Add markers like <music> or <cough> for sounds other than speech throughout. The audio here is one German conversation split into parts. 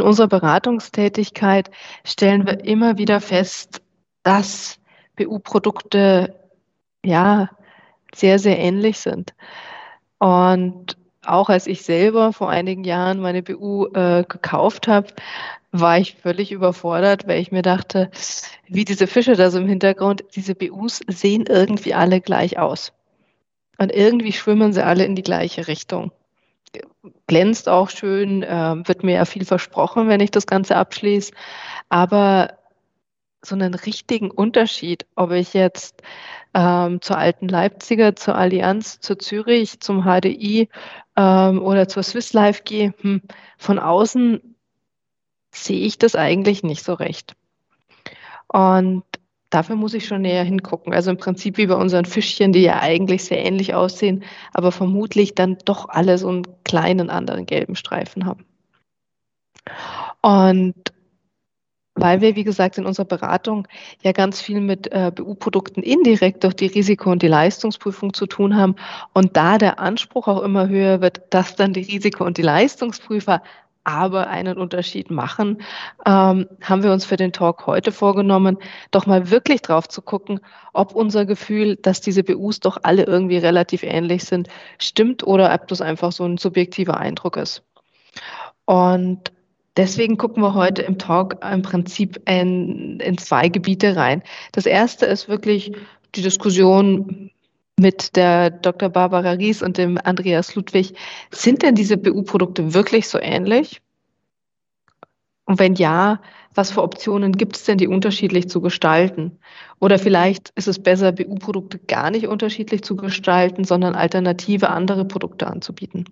In unserer Beratungstätigkeit stellen wir immer wieder fest, dass BU-Produkte ja sehr, sehr ähnlich sind. Und auch als ich selber vor einigen Jahren meine BU äh, gekauft habe, war ich völlig überfordert, weil ich mir dachte, wie diese Fische da so im Hintergrund, diese BUs sehen irgendwie alle gleich aus. Und irgendwie schwimmen sie alle in die gleiche Richtung. Glänzt auch schön, äh, wird mir ja viel versprochen, wenn ich das Ganze abschließe. Aber so einen richtigen Unterschied, ob ich jetzt ähm, zur alten Leipziger, zur Allianz, zur Zürich, zum HDI ähm, oder zur Swiss Life gehe, hm, von außen sehe ich das eigentlich nicht so recht. Und dafür muss ich schon näher hingucken. Also im Prinzip wie bei unseren Fischchen, die ja eigentlich sehr ähnlich aussehen, aber vermutlich dann doch alle so einen kleinen anderen gelben Streifen haben. Und weil wir, wie gesagt, in unserer Beratung ja ganz viel mit äh, BU-Produkten indirekt durch die Risiko- und die Leistungsprüfung zu tun haben und da der Anspruch auch immer höher wird, dass dann die Risiko- und die Leistungsprüfer aber einen Unterschied machen, ähm, haben wir uns für den Talk heute vorgenommen, doch mal wirklich drauf zu gucken, ob unser Gefühl, dass diese BUs doch alle irgendwie relativ ähnlich sind, stimmt oder ob das einfach so ein subjektiver Eindruck ist. Und Deswegen gucken wir heute im Talk im Prinzip in, in zwei Gebiete rein. Das erste ist wirklich die Diskussion mit der Dr. Barbara Ries und dem Andreas Ludwig. Sind denn diese BU-Produkte wirklich so ähnlich? Und wenn ja, was für Optionen gibt es denn, die unterschiedlich zu gestalten? Oder vielleicht ist es besser, BU-Produkte gar nicht unterschiedlich zu gestalten, sondern alternative andere Produkte anzubieten.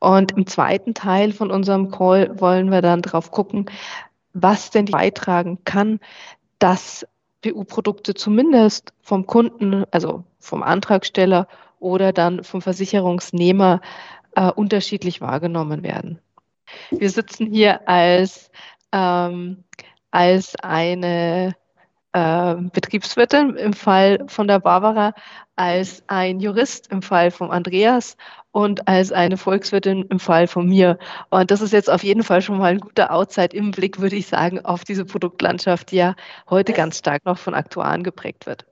Und im zweiten Teil von unserem Call wollen wir dann drauf gucken, was denn beitragen kann, dass BU-Produkte zumindest vom Kunden, also vom Antragsteller oder dann vom Versicherungsnehmer äh, unterschiedlich wahrgenommen werden. Wir sitzen hier als, ähm, als eine äh, Betriebswirtin im Fall von der Barbara, als ein Jurist im Fall von Andreas und als eine Volkswirtin im Fall von mir. Und das ist jetzt auf jeden Fall schon mal ein guter Outside im Blick, würde ich sagen, auf diese Produktlandschaft, die ja heute ganz stark noch von Aktuaren geprägt wird.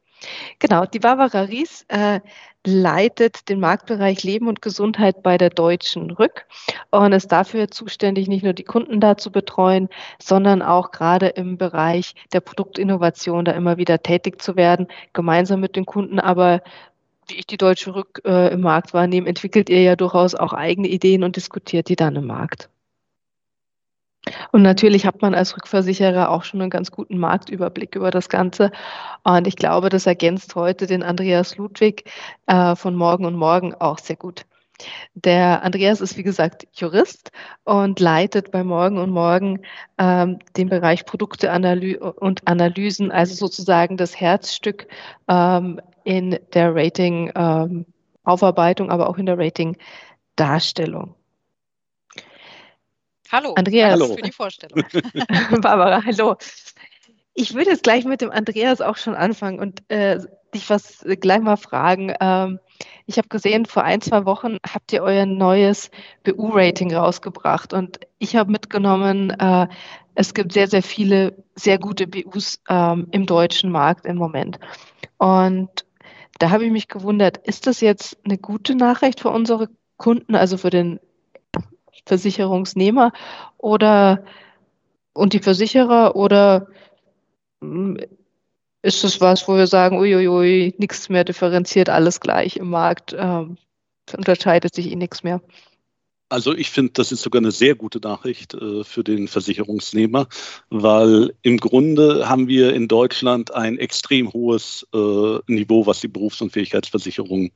Genau, die Barbara Ries äh, leitet den Marktbereich Leben und Gesundheit bei der Deutschen Rück und ist dafür zuständig, nicht nur die Kunden da zu betreuen, sondern auch gerade im Bereich der Produktinnovation da immer wieder tätig zu werden, gemeinsam mit den Kunden, aber wie ich die Deutsche Rück äh, im Markt wahrnehme, entwickelt ihr ja durchaus auch eigene Ideen und diskutiert die dann im Markt. Und natürlich hat man als Rückversicherer auch schon einen ganz guten Marktüberblick über das Ganze. Und ich glaube, das ergänzt heute den Andreas Ludwig äh, von Morgen und Morgen auch sehr gut. Der Andreas ist, wie gesagt, Jurist und leitet bei Morgen und Morgen ähm, den Bereich Produkte und Analysen, also sozusagen das Herzstück ähm, in der Rating-Aufarbeitung, ähm, aber auch in der Rating-Darstellung. Hallo, Andreas. Hallo. für die Vorstellung. <laughs> <laughs> Barbara, hallo. Ich würde jetzt gleich mit dem Andreas auch schon anfangen und äh, dich was gleich mal fragen. Ähm, ich habe gesehen, vor ein, zwei Wochen habt ihr euer neues BU-Rating rausgebracht und ich habe mitgenommen, äh, es gibt sehr, sehr viele sehr gute BUs ähm, im deutschen Markt im Moment. Und da habe ich mich gewundert, ist das jetzt eine gute Nachricht für unsere Kunden, also für den Versicherungsnehmer oder und die Versicherer oder hm, ist das was, wo wir sagen, uiuiui, nichts mehr differenziert, alles gleich im Markt, ähm, unterscheidet sich eh nichts mehr? Also ich finde, das ist sogar eine sehr gute Nachricht äh, für den Versicherungsnehmer, weil im Grunde haben wir in Deutschland ein extrem hohes äh, Niveau, was die Berufsunfähigkeitsversicherung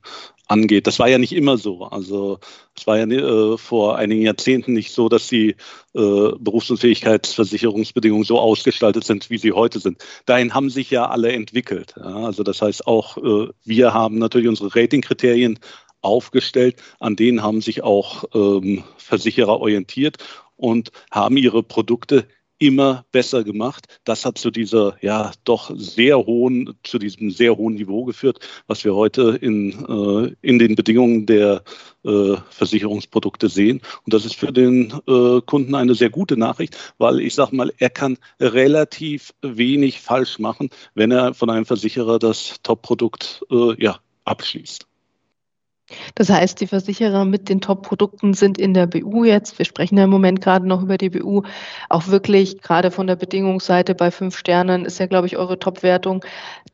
angeht. Das war ja nicht immer so. Also es war ja äh, vor einigen Jahrzehnten nicht so, dass die äh, Berufsunfähigkeitsversicherungsbedingungen so ausgestaltet sind, wie sie heute sind. Dahin haben sich ja alle entwickelt. Ja? Also das heißt auch, äh, wir haben natürlich unsere Ratingkriterien aufgestellt. An denen haben sich auch ähm, Versicherer orientiert und haben ihre Produkte immer besser gemacht. Das hat zu dieser ja doch sehr hohen, zu diesem sehr hohen Niveau geführt, was wir heute in, äh, in den Bedingungen der äh, Versicherungsprodukte sehen. Und das ist für den äh, Kunden eine sehr gute Nachricht, weil ich sage mal, er kann relativ wenig falsch machen, wenn er von einem Versicherer das Top-Produkt äh, ja, abschließt. Das heißt, die Versicherer mit den Top-Produkten sind in der BU jetzt, wir sprechen ja im Moment gerade noch über die BU, auch wirklich gerade von der Bedingungsseite bei fünf Sternen ist ja, glaube ich, eure Top-Wertung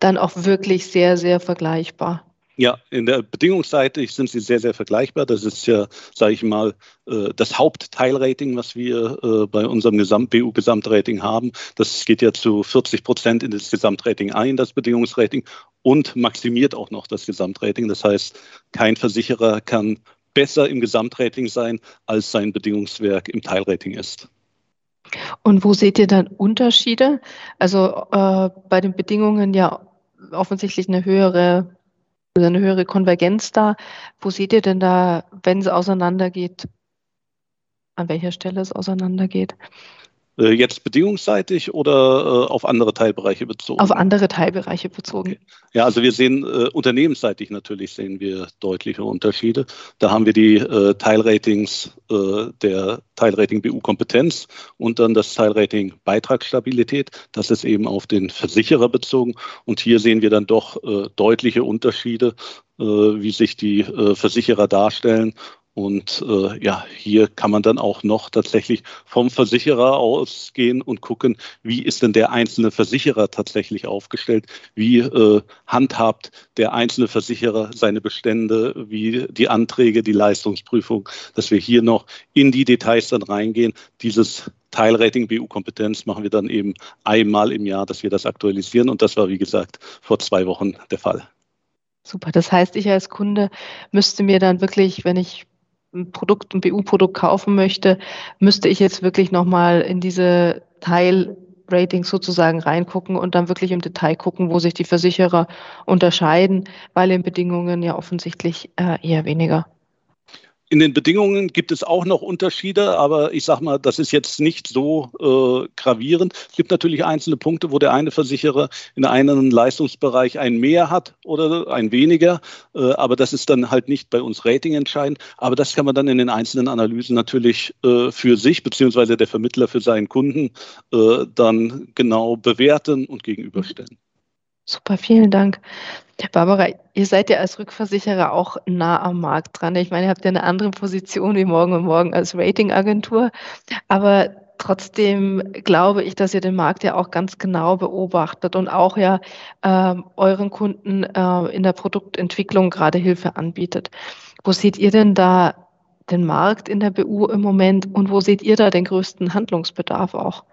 dann auch wirklich sehr, sehr vergleichbar. Ja, in der Bedingungsseite sind sie sehr, sehr vergleichbar. Das ist ja, sage ich mal, äh, das Hauptteilrating, was wir äh, bei unserem BU-Gesamtrating haben. Das geht ja zu 40 Prozent in das Gesamtrating ein, das Bedingungsrating, und maximiert auch noch das Gesamtrating. Das heißt, kein Versicherer kann besser im Gesamtrating sein, als sein Bedingungswerk im Teilrating ist. Und wo seht ihr dann Unterschiede? Also äh, bei den Bedingungen ja offensichtlich eine höhere eine höhere Konvergenz da. Wo seht ihr denn da, wenn es auseinandergeht, an welcher Stelle es auseinandergeht? Äh, jetzt bedingungsseitig oder äh, auf andere Teilbereiche bezogen? Auf andere Teilbereiche bezogen. Okay. Ja, also wir sehen äh, unternehmensseitig natürlich sehen wir deutliche Unterschiede. Da haben wir die äh, Teilratings äh, der Teilrating BU-Kompetenz und dann das Teilrating Beitragsstabilität. Das ist eben auf den Versicherer bezogen. Und hier sehen wir dann doch äh, deutliche Unterschiede, wie sich die Versicherer darstellen und äh, ja, hier kann man dann auch noch tatsächlich vom Versicherer ausgehen und gucken, wie ist denn der einzelne Versicherer tatsächlich aufgestellt, wie äh, handhabt der einzelne Versicherer seine Bestände, wie die Anträge, die Leistungsprüfung, dass wir hier noch in die Details dann reingehen. Dieses Teilrating BU-Kompetenz machen wir dann eben einmal im Jahr, dass wir das aktualisieren. Und das war, wie gesagt, vor zwei Wochen der Fall. Super. Das heißt, ich als Kunde müsste mir dann wirklich, wenn ich ein Produkt, ein BU-Produkt kaufen möchte, müsste ich jetzt wirklich nochmal in diese Teilratings sozusagen reingucken und dann wirklich im Detail gucken, wo sich die Versicherer unterscheiden, weil in Bedingungen ja offensichtlich äh, eher weniger. In den Bedingungen gibt es auch noch Unterschiede, aber ich sage mal, das ist jetzt nicht so äh, gravierend. Es gibt natürlich einzelne Punkte, wo der eine Versicherer in einem Leistungsbereich ein mehr hat oder ein weniger, äh, aber das ist dann halt nicht bei uns Rating entscheidend. Aber das kann man dann in den einzelnen Analysen natürlich äh, für sich beziehungsweise der Vermittler für seinen Kunden äh, dann genau bewerten und gegenüberstellen. Super, vielen Dank. Barbara, ihr seid ja als Rückversicherer auch nah am Markt dran. Ich meine, ihr habt ja eine andere Position wie Morgen und Morgen als Ratingagentur, aber trotzdem glaube ich, dass ihr den Markt ja auch ganz genau beobachtet und auch ja äh, euren Kunden äh, in der Produktentwicklung gerade Hilfe anbietet. Wo seht ihr denn da den Markt in der BU im Moment und wo seht ihr da den größten Handlungsbedarf auch?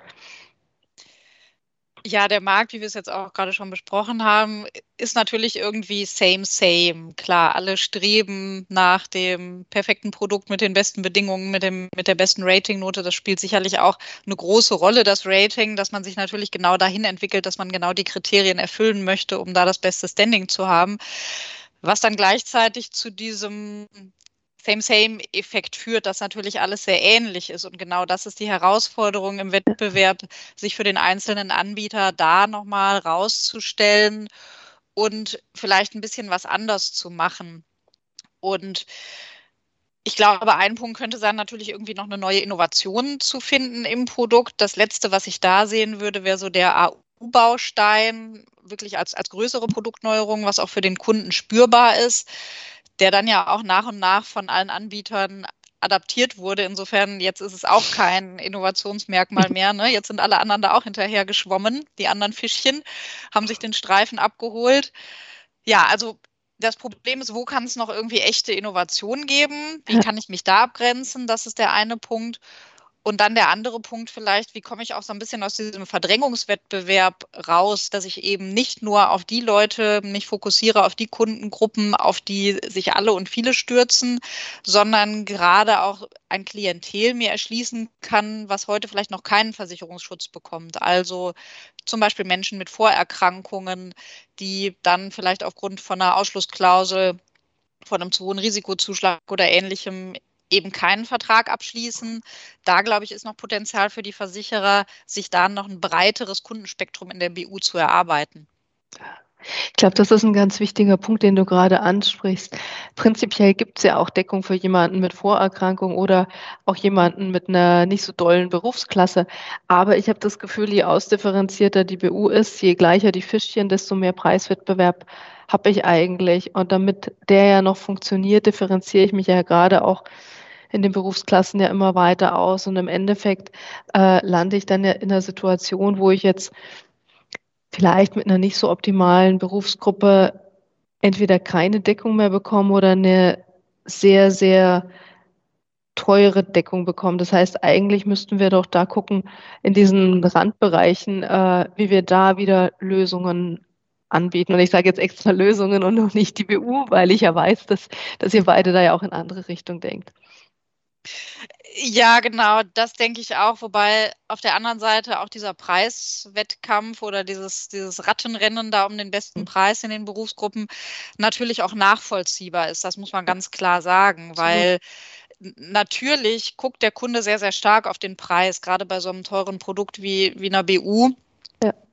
Ja, der Markt, wie wir es jetzt auch gerade schon besprochen haben, ist natürlich irgendwie same, same. Klar, alle streben nach dem perfekten Produkt mit den besten Bedingungen, mit, dem, mit der besten Ratingnote. Das spielt sicherlich auch eine große Rolle, das Rating, dass man sich natürlich genau dahin entwickelt, dass man genau die Kriterien erfüllen möchte, um da das beste Standing zu haben. Was dann gleichzeitig zu diesem Same-Same-Effekt führt, dass natürlich alles sehr ähnlich ist. Und genau das ist die Herausforderung im Wettbewerb, sich für den einzelnen Anbieter da nochmal rauszustellen und vielleicht ein bisschen was anders zu machen. Und ich glaube, ein Punkt könnte sein, natürlich irgendwie noch eine neue Innovation zu finden im Produkt. Das letzte, was ich da sehen würde, wäre so der AU-Baustein, wirklich als, als größere Produktneuerung, was auch für den Kunden spürbar ist der dann ja auch nach und nach von allen Anbietern adaptiert wurde. Insofern, jetzt ist es auch kein Innovationsmerkmal <laughs> mehr. Ne? Jetzt sind alle anderen da auch hinterher geschwommen. Die anderen Fischchen haben sich den Streifen abgeholt. Ja, also das Problem ist, wo kann es noch irgendwie echte Innovation geben? Wie kann ich mich da abgrenzen? Das ist der eine Punkt. Und dann der andere Punkt vielleicht, wie komme ich auch so ein bisschen aus diesem Verdrängungswettbewerb raus, dass ich eben nicht nur auf die Leute mich fokussiere, auf die Kundengruppen, auf die sich alle und viele stürzen, sondern gerade auch ein Klientel mir erschließen kann, was heute vielleicht noch keinen Versicherungsschutz bekommt. Also zum Beispiel Menschen mit Vorerkrankungen, die dann vielleicht aufgrund von einer Ausschlussklausel von einem zu hohen Risikozuschlag oder ähnlichem eben keinen Vertrag abschließen. Da, glaube ich, ist noch Potenzial für die Versicherer, sich da noch ein breiteres Kundenspektrum in der BU zu erarbeiten. Ich glaube, das ist ein ganz wichtiger Punkt, den du gerade ansprichst. Prinzipiell gibt es ja auch Deckung für jemanden mit Vorerkrankung oder auch jemanden mit einer nicht so dollen Berufsklasse. Aber ich habe das Gefühl, je ausdifferenzierter die BU ist, je gleicher die Fischchen, desto mehr Preiswettbewerb habe ich eigentlich. Und damit der ja noch funktioniert, differenziere ich mich ja gerade auch in den Berufsklassen ja immer weiter aus. Und im Endeffekt äh, lande ich dann ja in einer Situation, wo ich jetzt vielleicht mit einer nicht so optimalen Berufsgruppe entweder keine Deckung mehr bekomme oder eine sehr, sehr teure Deckung bekommen. Das heißt, eigentlich müssten wir doch da gucken, in diesen Randbereichen, äh, wie wir da wieder Lösungen anbieten. Und ich sage jetzt extra Lösungen und noch nicht die BU, weil ich ja weiß, dass, dass ihr beide da ja auch in andere Richtung denkt. Ja, genau, das denke ich auch. Wobei auf der anderen Seite auch dieser Preiswettkampf oder dieses, dieses Rattenrennen da um den besten mhm. Preis in den Berufsgruppen natürlich auch nachvollziehbar ist. Das muss man ganz klar sagen, weil natürlich guckt der Kunde sehr, sehr stark auf den Preis, gerade bei so einem teuren Produkt wie, wie einer BU.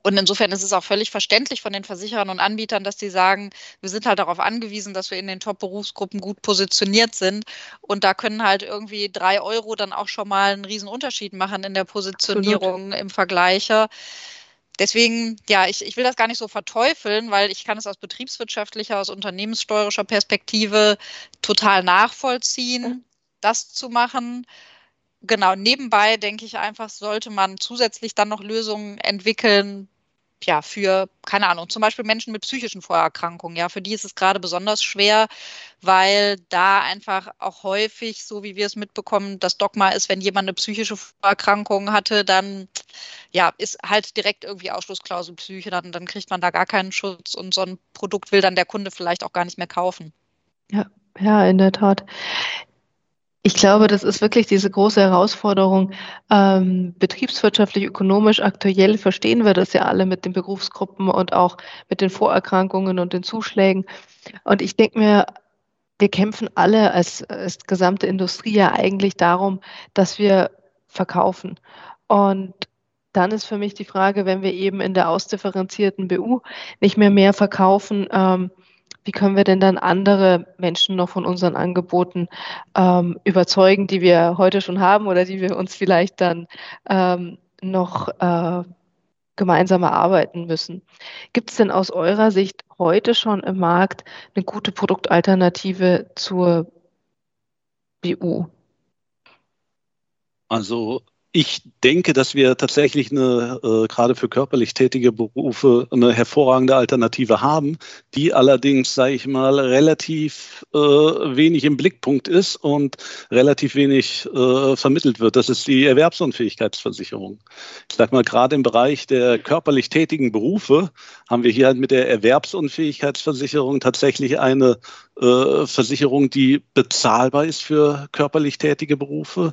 Und insofern ist es auch völlig verständlich von den Versicherern und Anbietern, dass die sagen, wir sind halt darauf angewiesen, dass wir in den Top-Berufsgruppen gut positioniert sind. Und da können halt irgendwie drei Euro dann auch schon mal einen riesen Unterschied machen in der Positionierung Absolut. im Vergleich. Deswegen, ja, ich, ich will das gar nicht so verteufeln, weil ich kann es aus betriebswirtschaftlicher, aus unternehmenssteuerischer Perspektive total nachvollziehen, das zu machen genau, nebenbei denke ich einfach, sollte man zusätzlich dann noch Lösungen entwickeln, ja, für, keine Ahnung, zum Beispiel Menschen mit psychischen Vorerkrankungen, ja, für die ist es gerade besonders schwer, weil da einfach auch häufig, so wie wir es mitbekommen, das Dogma ist, wenn jemand eine psychische Vorerkrankung hatte, dann ja, ist halt direkt irgendwie Ausschlussklausel Psyche, dann, dann kriegt man da gar keinen Schutz und so ein Produkt will dann der Kunde vielleicht auch gar nicht mehr kaufen. Ja, ja, in der Tat. Ich glaube, das ist wirklich diese große Herausforderung. Ähm, betriebswirtschaftlich, ökonomisch, aktuell verstehen wir das ja alle mit den Berufsgruppen und auch mit den Vorerkrankungen und den Zuschlägen. Und ich denke mir, wir kämpfen alle als, als gesamte Industrie ja eigentlich darum, dass wir verkaufen. Und dann ist für mich die Frage, wenn wir eben in der ausdifferenzierten BU nicht mehr mehr verkaufen, ähm, wie können wir denn dann andere Menschen noch von unseren Angeboten ähm, überzeugen, die wir heute schon haben oder die wir uns vielleicht dann ähm, noch äh, gemeinsam erarbeiten müssen. Gibt es denn aus eurer Sicht heute schon im Markt eine gute Produktalternative zur BU? Also ich denke, dass wir tatsächlich eine, äh, gerade für körperlich tätige Berufe eine hervorragende Alternative haben, die allerdings, sage ich mal, relativ äh, wenig im Blickpunkt ist und relativ wenig äh, vermittelt wird. Das ist die Erwerbsunfähigkeitsversicherung. Ich sage mal, gerade im Bereich der körperlich tätigen Berufe haben wir hier halt mit der Erwerbsunfähigkeitsversicherung tatsächlich eine äh, Versicherung, die bezahlbar ist für körperlich tätige Berufe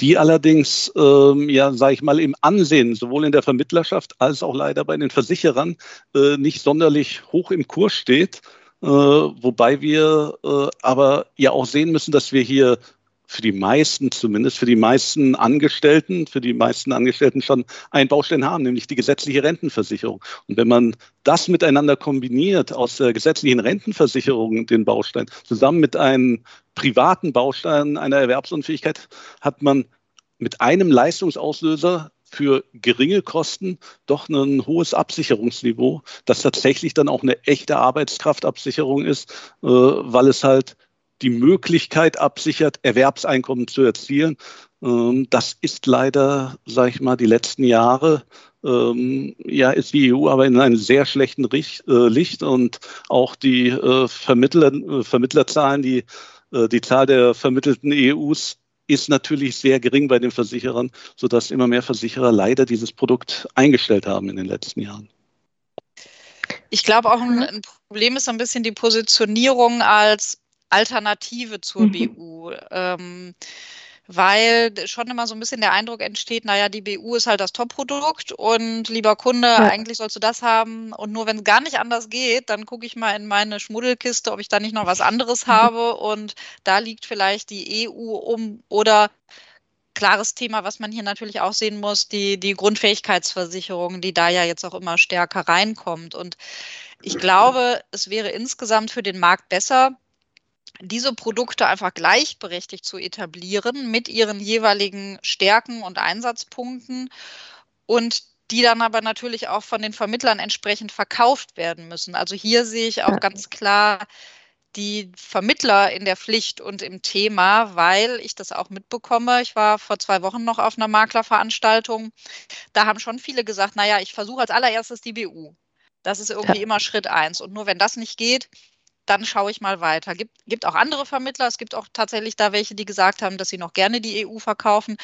die allerdings, ähm, ja, sage ich mal, im Ansehen sowohl in der Vermittlerschaft als auch leider bei den Versicherern äh, nicht sonderlich hoch im Kurs steht. Äh, wobei wir äh, aber ja auch sehen müssen, dass wir hier für die meisten zumindest, für die meisten Angestellten, für die meisten Angestellten schon einen Baustein haben, nämlich die gesetzliche Rentenversicherung. Und wenn man das miteinander kombiniert, aus der gesetzlichen Rentenversicherung den Baustein, zusammen mit einem privaten Baustein einer Erwerbsunfähigkeit, hat man mit einem Leistungsauslöser für geringe Kosten doch ein hohes Absicherungsniveau, das tatsächlich dann auch eine echte Arbeitskraftabsicherung ist, äh, weil es halt die Möglichkeit absichert, Erwerbseinkommen zu erzielen. Ähm, das ist leider, sage ich mal, die letzten Jahre ähm, ja, ist die EU aber in einem sehr schlechten äh, Licht und auch die äh, Vermittler, Vermittlerzahlen, die, die Zahl der vermittelten EUs ist natürlich sehr gering bei den Versicherern, sodass immer mehr Versicherer leider dieses Produkt eingestellt haben in den letzten Jahren. Ich glaube auch ein, ein Problem ist ein bisschen die Positionierung als Alternative zur mhm. BU. Ähm, weil schon immer so ein bisschen der Eindruck entsteht, naja, die BU ist halt das Top-Produkt und lieber Kunde, ja. eigentlich sollst du das haben und nur wenn es gar nicht anders geht, dann gucke ich mal in meine Schmuddelkiste, ob ich da nicht noch was anderes mhm. habe und da liegt vielleicht die EU um oder klares Thema, was man hier natürlich auch sehen muss, die, die Grundfähigkeitsversicherung, die da ja jetzt auch immer stärker reinkommt. Und ich glaube, es wäre insgesamt für den Markt besser, diese Produkte einfach gleichberechtigt zu etablieren mit ihren jeweiligen Stärken und Einsatzpunkten und die dann aber natürlich auch von den Vermittlern entsprechend verkauft werden müssen. Also hier sehe ich auch ganz klar die Vermittler in der Pflicht und im Thema, weil ich das auch mitbekomme. Ich war vor zwei Wochen noch auf einer Maklerveranstaltung. Da haben schon viele gesagt, naja, ich versuche als allererstes die BU. Das ist irgendwie ja. immer Schritt eins. Und nur wenn das nicht geht, dann schaue ich mal weiter. Gibt, gibt auch andere Vermittler. Es gibt auch tatsächlich da welche, die gesagt haben, dass sie noch gerne die EU verkaufen.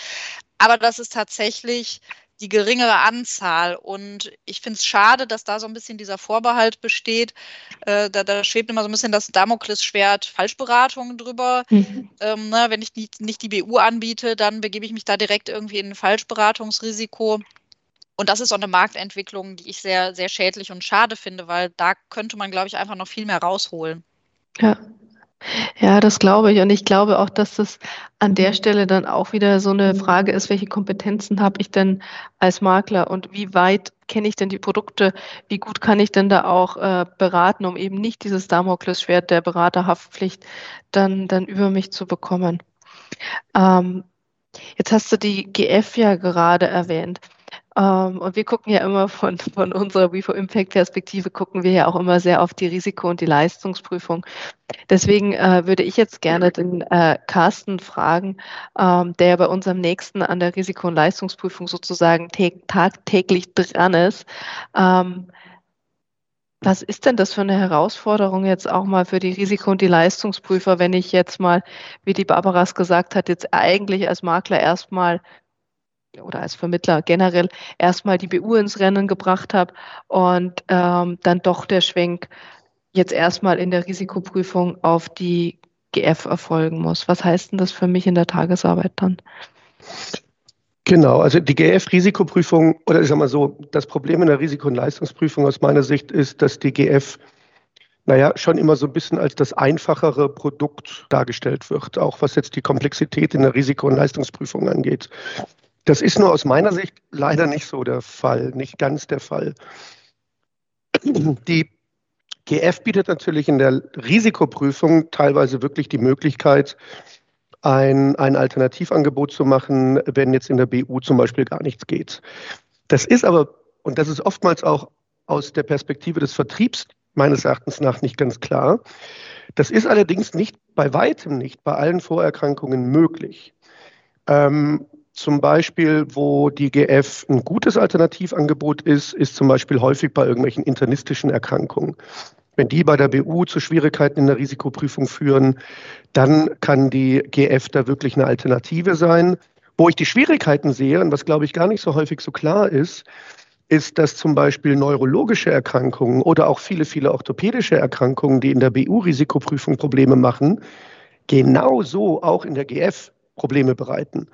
Aber das ist tatsächlich die geringere Anzahl. Und ich finde es schade, dass da so ein bisschen dieser Vorbehalt besteht. Äh, da, da, schwebt immer so ein bisschen das Damoklesschwert Falschberatung drüber. Mhm. Ähm, ne, wenn ich nicht, nicht die BU anbiete, dann begebe ich mich da direkt irgendwie in ein Falschberatungsrisiko. Und das ist so eine Marktentwicklung, die ich sehr, sehr schädlich und schade finde, weil da könnte man, glaube ich, einfach noch viel mehr rausholen. Ja. Ja, das glaube ich. Und ich glaube auch, dass das an der Stelle dann auch wieder so eine Frage ist, welche Kompetenzen habe ich denn als Makler und wie weit kenne ich denn die Produkte? Wie gut kann ich denn da auch äh, beraten, um eben nicht dieses Damoklesschwert der Beraterhaftpflicht dann, dann über mich zu bekommen? Ähm, jetzt hast du die GF ja gerade erwähnt. Ähm, und wir gucken ja immer von, von unserer WIFO Impact Perspektive, gucken wir ja auch immer sehr auf die Risiko- und die Leistungsprüfung. Deswegen äh, würde ich jetzt gerne den äh, Carsten fragen, ähm, der bei unserem nächsten an der Risiko- und Leistungsprüfung sozusagen tagtäglich dran ist. Ähm, was ist denn das für eine Herausforderung jetzt auch mal für die Risiko- und die Leistungsprüfer, wenn ich jetzt mal, wie die Barbaras gesagt hat, jetzt eigentlich als Makler erstmal oder als Vermittler generell erstmal die BU ins Rennen gebracht habe und ähm, dann doch der Schwenk jetzt erstmal in der Risikoprüfung auf die GF erfolgen muss. Was heißt denn das für mich in der Tagesarbeit dann? Genau, also die GF-Risikoprüfung, oder ich sage mal so, das Problem in der Risiko- und Leistungsprüfung aus meiner Sicht ist, dass die GF, naja, schon immer so ein bisschen als das einfachere Produkt dargestellt wird, auch was jetzt die Komplexität in der Risiko- und Leistungsprüfung angeht. Das ist nur aus meiner Sicht leider nicht so der Fall, nicht ganz der Fall. Die GF bietet natürlich in der Risikoprüfung teilweise wirklich die Möglichkeit, ein, ein Alternativangebot zu machen, wenn jetzt in der BU zum Beispiel gar nichts geht. Das ist aber, und das ist oftmals auch aus der Perspektive des Vertriebs meines Erachtens nach nicht ganz klar. Das ist allerdings nicht bei weitem nicht bei allen Vorerkrankungen möglich. Ähm, zum Beispiel, wo die GF ein gutes Alternativangebot ist, ist zum Beispiel häufig bei irgendwelchen internistischen Erkrankungen. Wenn die bei der BU zu Schwierigkeiten in der Risikoprüfung führen, dann kann die GF da wirklich eine Alternative sein. Wo ich die Schwierigkeiten sehe, und was glaube ich gar nicht so häufig so klar ist, ist, dass zum Beispiel neurologische Erkrankungen oder auch viele, viele orthopädische Erkrankungen, die in der BU-Risikoprüfung Probleme machen, genauso auch in der GF Probleme bereiten.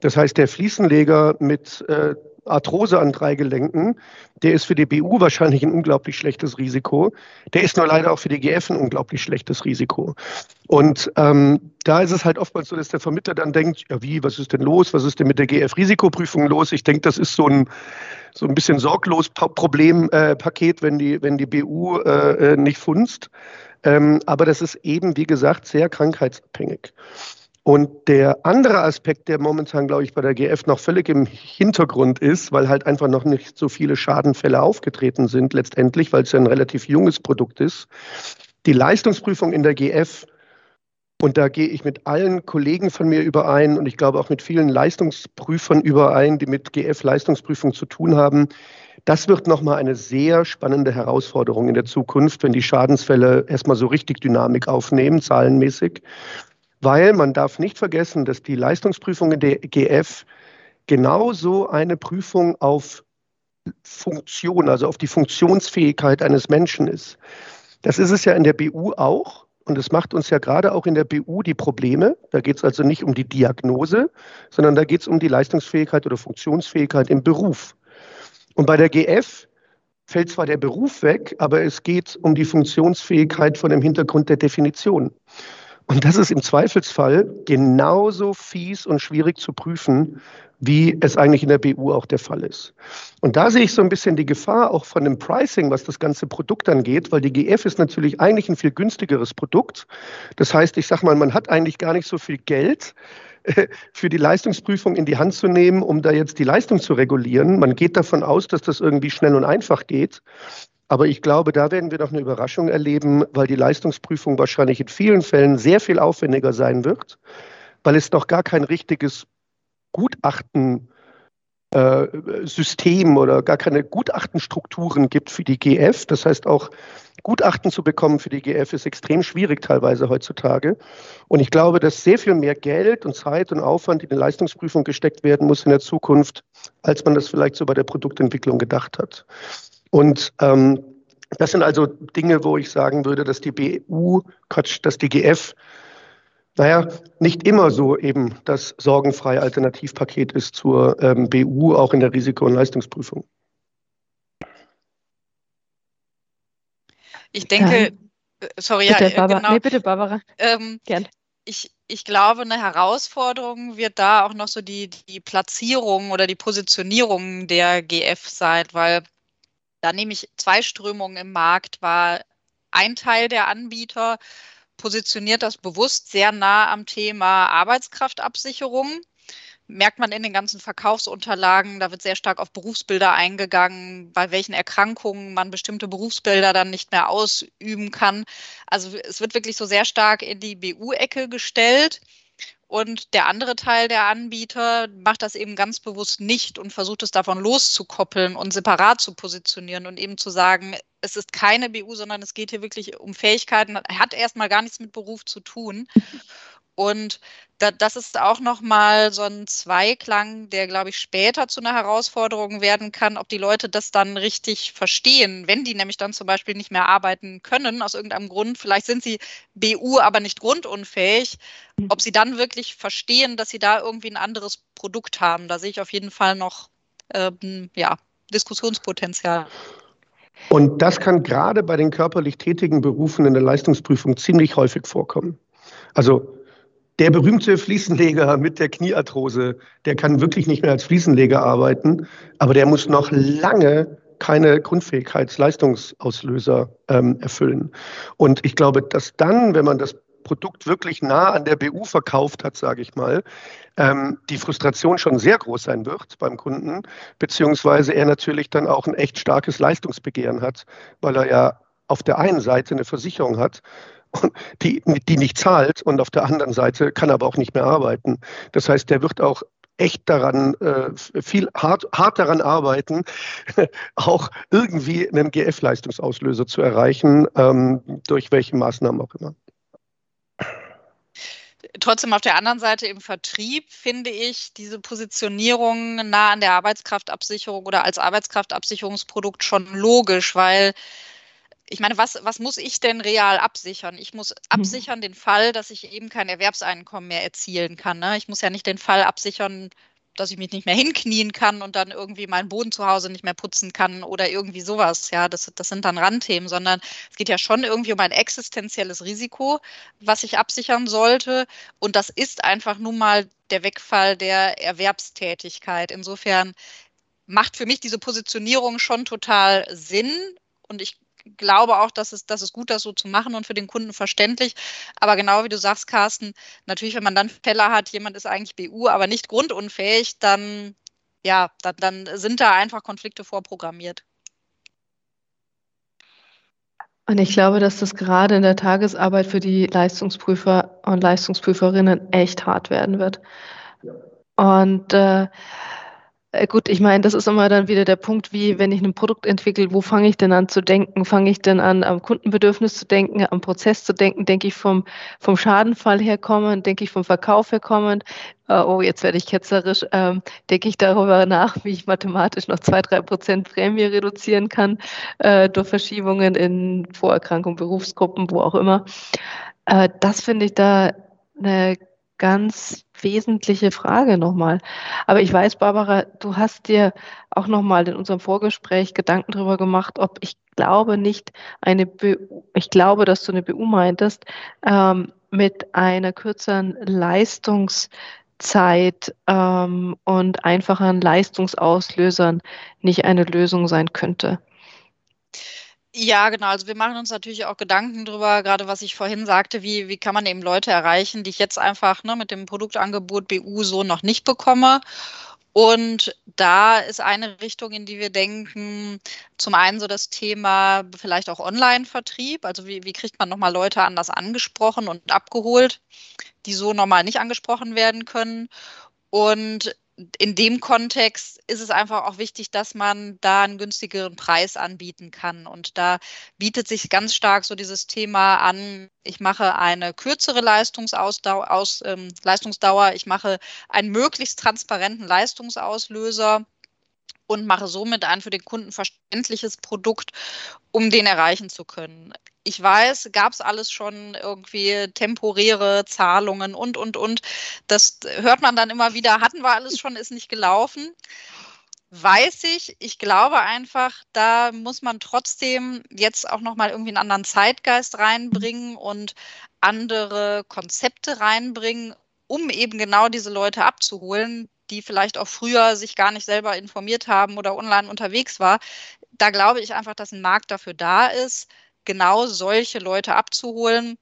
Das heißt, der Fliesenleger mit äh, Arthrose an drei Gelenken, der ist für die BU wahrscheinlich ein unglaublich schlechtes Risiko. Der ist nur leider auch für die GF ein unglaublich schlechtes Risiko. Und ähm, da ist es halt oftmals so, dass der Vermittler dann denkt, ja wie, was ist denn los? Was ist denn mit der GF-Risikoprüfung los? Ich denke, das ist so ein, so ein bisschen sorglos Problempaket, äh, wenn, die, wenn die BU äh, äh, nicht funzt. Ähm, aber das ist eben, wie gesagt, sehr krankheitsabhängig. Und der andere Aspekt, der momentan, glaube ich, bei der GF noch völlig im Hintergrund ist, weil halt einfach noch nicht so viele Schadenfälle aufgetreten sind, letztendlich, weil es ja ein relativ junges Produkt ist. Die Leistungsprüfung in der GF, und da gehe ich mit allen Kollegen von mir überein und ich glaube auch mit vielen Leistungsprüfern überein, die mit GF-Leistungsprüfung zu tun haben, das wird nochmal eine sehr spannende Herausforderung in der Zukunft, wenn die Schadensfälle erstmal so richtig Dynamik aufnehmen, zahlenmäßig weil man darf nicht vergessen, dass die Leistungsprüfung in der GF genauso eine Prüfung auf Funktion, also auf die Funktionsfähigkeit eines Menschen ist. Das ist es ja in der BU auch. und es macht uns ja gerade auch in der BU die Probleme. Da geht es also nicht um die Diagnose, sondern da geht es um die Leistungsfähigkeit oder Funktionsfähigkeit im Beruf. Und bei der GF fällt zwar der Beruf weg, aber es geht um die Funktionsfähigkeit von dem Hintergrund der Definition. Und das ist im Zweifelsfall genauso fies und schwierig zu prüfen, wie es eigentlich in der BU auch der Fall ist. Und da sehe ich so ein bisschen die Gefahr auch von dem Pricing, was das ganze Produkt angeht, weil die GF ist natürlich eigentlich ein viel günstigeres Produkt. Das heißt, ich sage mal, man hat eigentlich gar nicht so viel Geld äh, für die Leistungsprüfung in die Hand zu nehmen, um da jetzt die Leistung zu regulieren. Man geht davon aus, dass das irgendwie schnell und einfach geht. Aber ich glaube, da werden wir noch eine Überraschung erleben, weil die Leistungsprüfung wahrscheinlich in vielen Fällen sehr viel aufwendiger sein wird, weil es noch gar kein richtiges Gutachtensystem äh, oder gar keine Gutachtenstrukturen gibt für die GF. Das heißt, auch Gutachten zu bekommen für die GF ist extrem schwierig teilweise heutzutage. Und ich glaube, dass sehr viel mehr Geld und Zeit und Aufwand in die Leistungsprüfung gesteckt werden muss in der Zukunft, als man das vielleicht so bei der Produktentwicklung gedacht hat. Und ähm, das sind also Dinge, wo ich sagen würde, dass die BU, Quatsch, dass die GF naja, nicht immer so eben das sorgenfreie Alternativpaket ist zur ähm, BU, auch in der Risiko- und Leistungsprüfung. Ich denke, ja. Äh, sorry, bitte, ja, Barbara. Genau, nee, bitte, Barbara. Ähm, Gern. Ich, ich glaube, eine Herausforderung wird da auch noch so die, die Platzierung oder die Positionierung der GF sein, weil da nehme ich zwei Strömungen im Markt, war ein Teil der Anbieter, positioniert das bewusst sehr nah am Thema Arbeitskraftabsicherung. Merkt man in den ganzen Verkaufsunterlagen, da wird sehr stark auf Berufsbilder eingegangen, bei welchen Erkrankungen man bestimmte Berufsbilder dann nicht mehr ausüben kann. Also es wird wirklich so sehr stark in die BU-Ecke gestellt. Und der andere Teil der Anbieter macht das eben ganz bewusst nicht und versucht es davon loszukoppeln und separat zu positionieren und eben zu sagen, es ist keine BU, sondern es geht hier wirklich um Fähigkeiten, hat erstmal gar nichts mit Beruf zu tun. Und da, das ist auch nochmal so ein Zweiklang, der, glaube ich, später zu einer Herausforderung werden kann, ob die Leute das dann richtig verstehen, wenn die nämlich dann zum Beispiel nicht mehr arbeiten können, aus irgendeinem Grund. Vielleicht sind sie BU, aber nicht grundunfähig. Ob sie dann wirklich verstehen, dass sie da irgendwie ein anderes Produkt haben. Da sehe ich auf jeden Fall noch ähm, ja, Diskussionspotenzial. Und das kann gerade bei den körperlich tätigen Berufen in der Leistungsprüfung ziemlich häufig vorkommen. Also der berühmte Fliesenleger mit der Kniearthrose, der kann wirklich nicht mehr als Fliesenleger arbeiten, aber der muss noch lange keine Grundfähigkeitsleistungsauslöser ähm, erfüllen. Und ich glaube, dass dann, wenn man das Produkt wirklich nah an der BU verkauft hat, sage ich mal, ähm, die Frustration schon sehr groß sein wird beim Kunden, beziehungsweise er natürlich dann auch ein echt starkes Leistungsbegehren hat, weil er ja auf der einen Seite eine Versicherung hat, die, die nicht zahlt und auf der anderen Seite kann aber auch nicht mehr arbeiten. Das heißt, der wird auch echt daran, äh, viel hart, hart daran arbeiten, <laughs> auch irgendwie einen GF-Leistungsauslöser zu erreichen, ähm, durch welche Maßnahmen auch immer. Trotzdem auf der anderen Seite im Vertrieb finde ich diese Positionierung nah an der Arbeitskraftabsicherung oder als Arbeitskraftabsicherungsprodukt schon logisch, weil ich meine, was, was muss ich denn real absichern? Ich muss mhm. absichern mhm. den Fall, dass ich eben kein Erwerbseinkommen mehr erzielen kann. Ne? Ich muss ja nicht den Fall absichern, dass ich mich nicht mehr hinknien kann und dann irgendwie meinen Boden zu Hause nicht mehr putzen kann oder irgendwie sowas. Ja, das, das sind dann Randthemen, sondern es geht ja schon irgendwie um ein existenzielles Risiko, was ich absichern sollte. Und das ist einfach nun mal der Wegfall der Erwerbstätigkeit. Insofern macht für mich diese Positionierung schon total Sinn. Und ich glaube auch, dass es, dass es gut ist, so zu machen und für den Kunden verständlich. Aber genau wie du sagst, Carsten, natürlich, wenn man dann Fälle hat, jemand ist eigentlich BU, aber nicht grundunfähig, dann, ja, dann, dann sind da einfach Konflikte vorprogrammiert. Und ich glaube, dass das gerade in der Tagesarbeit für die Leistungsprüfer und Leistungsprüferinnen echt hart werden wird. Und äh, äh, gut, ich meine, das ist immer dann wieder der Punkt, wie wenn ich ein Produkt entwickle, wo fange ich denn an zu denken? Fange ich denn an, am Kundenbedürfnis zu denken, am Prozess zu denken? Denke ich vom, vom Schadenfall herkommend? Denke ich vom Verkauf herkommend? Äh, oh, jetzt werde ich ketzerisch. Ähm, denke ich darüber nach, wie ich mathematisch noch zwei, drei Prozent Prämie reduzieren kann äh, durch Verschiebungen in Vorerkrankungen, Berufsgruppen, wo auch immer. Äh, das finde ich da eine ganz wesentliche Frage nochmal. Aber ich weiß, Barbara, du hast dir auch nochmal in unserem Vorgespräch Gedanken darüber gemacht, ob ich glaube nicht eine BU, ich glaube, dass du eine BU meintest, ähm, mit einer kürzeren Leistungszeit ähm, und einfachen Leistungsauslösern nicht eine Lösung sein könnte. Ja, genau. Also wir machen uns natürlich auch Gedanken drüber, gerade was ich vorhin sagte, wie, wie kann man eben Leute erreichen, die ich jetzt einfach ne, mit dem Produktangebot BU so noch nicht bekomme. Und da ist eine Richtung, in die wir denken, zum einen so das Thema vielleicht auch Online-Vertrieb. Also wie, wie kriegt man nochmal Leute anders angesprochen und abgeholt, die so normal nicht angesprochen werden können. Und in dem Kontext ist es einfach auch wichtig, dass man da einen günstigeren Preis anbieten kann. Und da bietet sich ganz stark so dieses Thema an, ich mache eine kürzere Leistungsausdauer, aus, ähm, Leistungsdauer, ich mache einen möglichst transparenten Leistungsauslöser und mache somit ein für den Kunden verständliches Produkt, um den erreichen zu können. Ich weiß, gab es alles schon irgendwie temporäre Zahlungen und, und, und. Das hört man dann immer wieder, hatten wir alles schon, ist nicht gelaufen. Weiß ich, ich glaube einfach, da muss man trotzdem jetzt auch nochmal irgendwie einen anderen Zeitgeist reinbringen und andere Konzepte reinbringen, um eben genau diese Leute abzuholen, die vielleicht auch früher sich gar nicht selber informiert haben oder online unterwegs war. Da glaube ich einfach, dass ein Markt dafür da ist, genau solche Leute abzuholen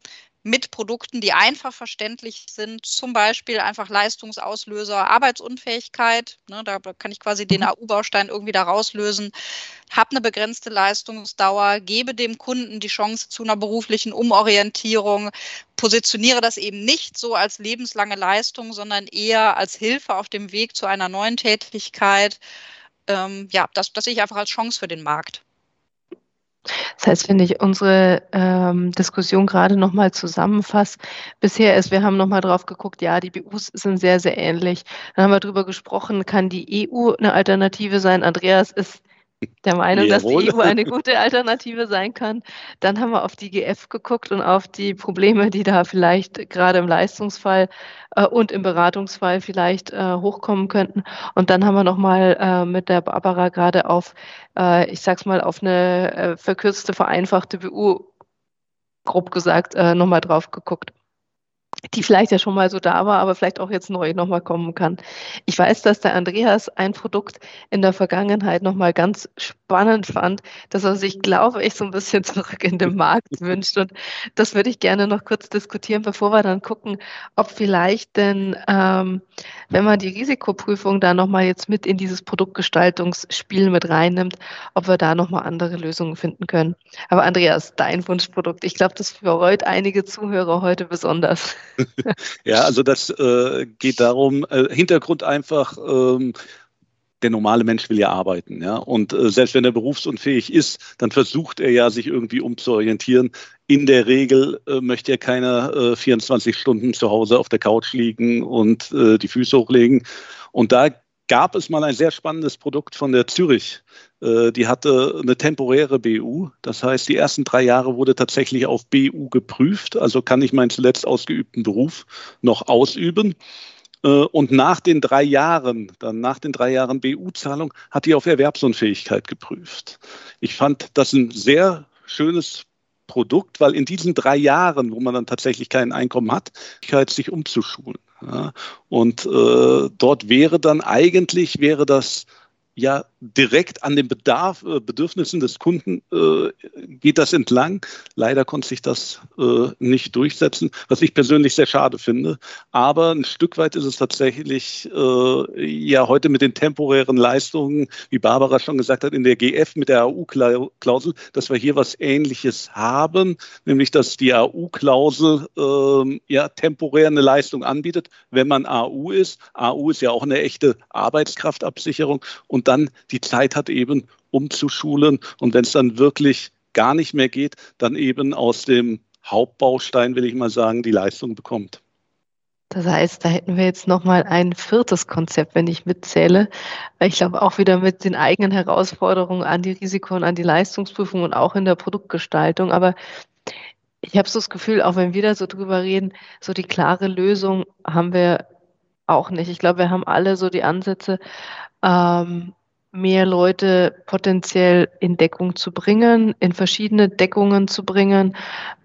mit Produkten, die einfach verständlich sind, zum Beispiel einfach Leistungsauslöser, Arbeitsunfähigkeit. Ne, da kann ich quasi den mhm. AU-Baustein irgendwie da rauslösen. Habe eine begrenzte Leistungsdauer, gebe dem Kunden die Chance zu einer beruflichen Umorientierung, positioniere das eben nicht so als lebenslange Leistung, sondern eher als Hilfe auf dem Weg zu einer neuen Tätigkeit. Ähm, ja, das, das sehe ich einfach als Chance für den Markt. Das heißt, wenn ich unsere ähm, Diskussion gerade nochmal zusammenfasse, bisher ist, wir haben nochmal drauf geguckt, ja, die BUs sind sehr, sehr ähnlich. Dann haben wir darüber gesprochen, kann die EU eine Alternative sein? Andreas ist der Meinung, Jawohl. dass die EU eine <laughs> gute Alternative sein kann. Dann haben wir auf die GF geguckt und auf die Probleme, die da vielleicht gerade im Leistungsfall äh, und im Beratungsfall vielleicht äh, hochkommen könnten. Und dann haben wir nochmal äh, mit der Barbara gerade auf, äh, ich sag's mal, auf eine äh, verkürzte, vereinfachte BU, grob gesagt, äh, nochmal drauf geguckt die vielleicht ja schon mal so da war, aber vielleicht auch jetzt neu nochmal kommen kann. Ich weiß, dass der Andreas ein Produkt in der Vergangenheit nochmal ganz spannend fand, dass er sich, glaube ich, so ein bisschen <laughs> zurück in den Markt wünscht. Und das würde ich gerne noch kurz diskutieren, bevor wir dann gucken, ob vielleicht denn, ähm, wenn man die Risikoprüfung da nochmal jetzt mit in dieses Produktgestaltungsspiel mit reinnimmt, ob wir da nochmal andere Lösungen finden können. Aber Andreas, dein Wunschprodukt, ich glaube, das freut einige Zuhörer heute besonders ja, also das äh, geht darum, äh, Hintergrund einfach, ähm, der normale Mensch will ja arbeiten, ja. Und äh, selbst wenn er berufsunfähig ist, dann versucht er ja, sich irgendwie umzuorientieren. In der Regel äh, möchte er keine 24 äh, Stunden zu Hause auf der Couch liegen und äh, die Füße hochlegen. Und da gab es mal ein sehr spannendes Produkt von der Zürich. Äh, die hatte eine temporäre BU. Das heißt, die ersten drei Jahre wurde tatsächlich auf BU geprüft. Also kann ich meinen zuletzt ausgeübten Beruf noch ausüben. Äh, und nach den drei Jahren, dann nach den drei Jahren BU-Zahlung, hat die auf Erwerbsunfähigkeit geprüft. Ich fand das ein sehr schönes Produkt, weil in diesen drei Jahren, wo man dann tatsächlich kein Einkommen hat, sich umzuschulen. Ja, und äh, dort wäre dann eigentlich, wäre das ja direkt an den Bedarf, äh, Bedürfnissen des Kunden äh, geht das entlang. Leider konnte sich das äh, nicht durchsetzen, was ich persönlich sehr schade finde. Aber ein Stück weit ist es tatsächlich äh, ja heute mit den temporären Leistungen, wie Barbara schon gesagt hat, in der GF mit der AU-Klausel, dass wir hier was Ähnliches haben, nämlich dass die AU-Klausel ähm, ja temporär eine Leistung anbietet, wenn man AU ist. AU ist ja auch eine echte Arbeitskraftabsicherung und dann die Zeit hat eben umzuschulen und wenn es dann wirklich gar nicht mehr geht, dann eben aus dem Hauptbaustein, will ich mal sagen, die Leistung bekommt. Das heißt, da hätten wir jetzt nochmal ein viertes Konzept, wenn ich mitzähle. Ich glaube auch wieder mit den eigenen Herausforderungen an die Risiko und an die Leistungsprüfung und auch in der Produktgestaltung. Aber ich habe so das Gefühl, auch wenn wir da so drüber reden, so die klare Lösung haben wir auch nicht. Ich glaube, wir haben alle so die Ansätze, ähm, mehr Leute potenziell in Deckung zu bringen, in verschiedene Deckungen zu bringen,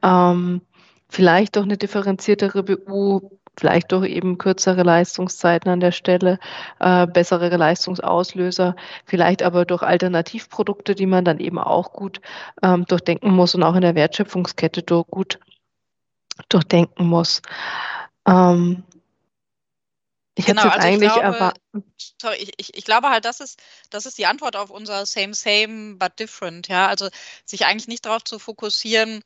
ähm, vielleicht doch eine differenziertere BU, vielleicht doch eben kürzere Leistungszeiten an der Stelle, äh, bessere Leistungsauslöser, vielleicht aber durch Alternativprodukte, die man dann eben auch gut ähm, durchdenken muss und auch in der Wertschöpfungskette durch, gut durchdenken muss. Ähm, ich genau, also eigentlich ich glaube, sorry, ich, ich, ich, glaube halt, das ist, das ist die Antwort auf unser Same, Same, but different. Ja, also sich eigentlich nicht darauf zu fokussieren,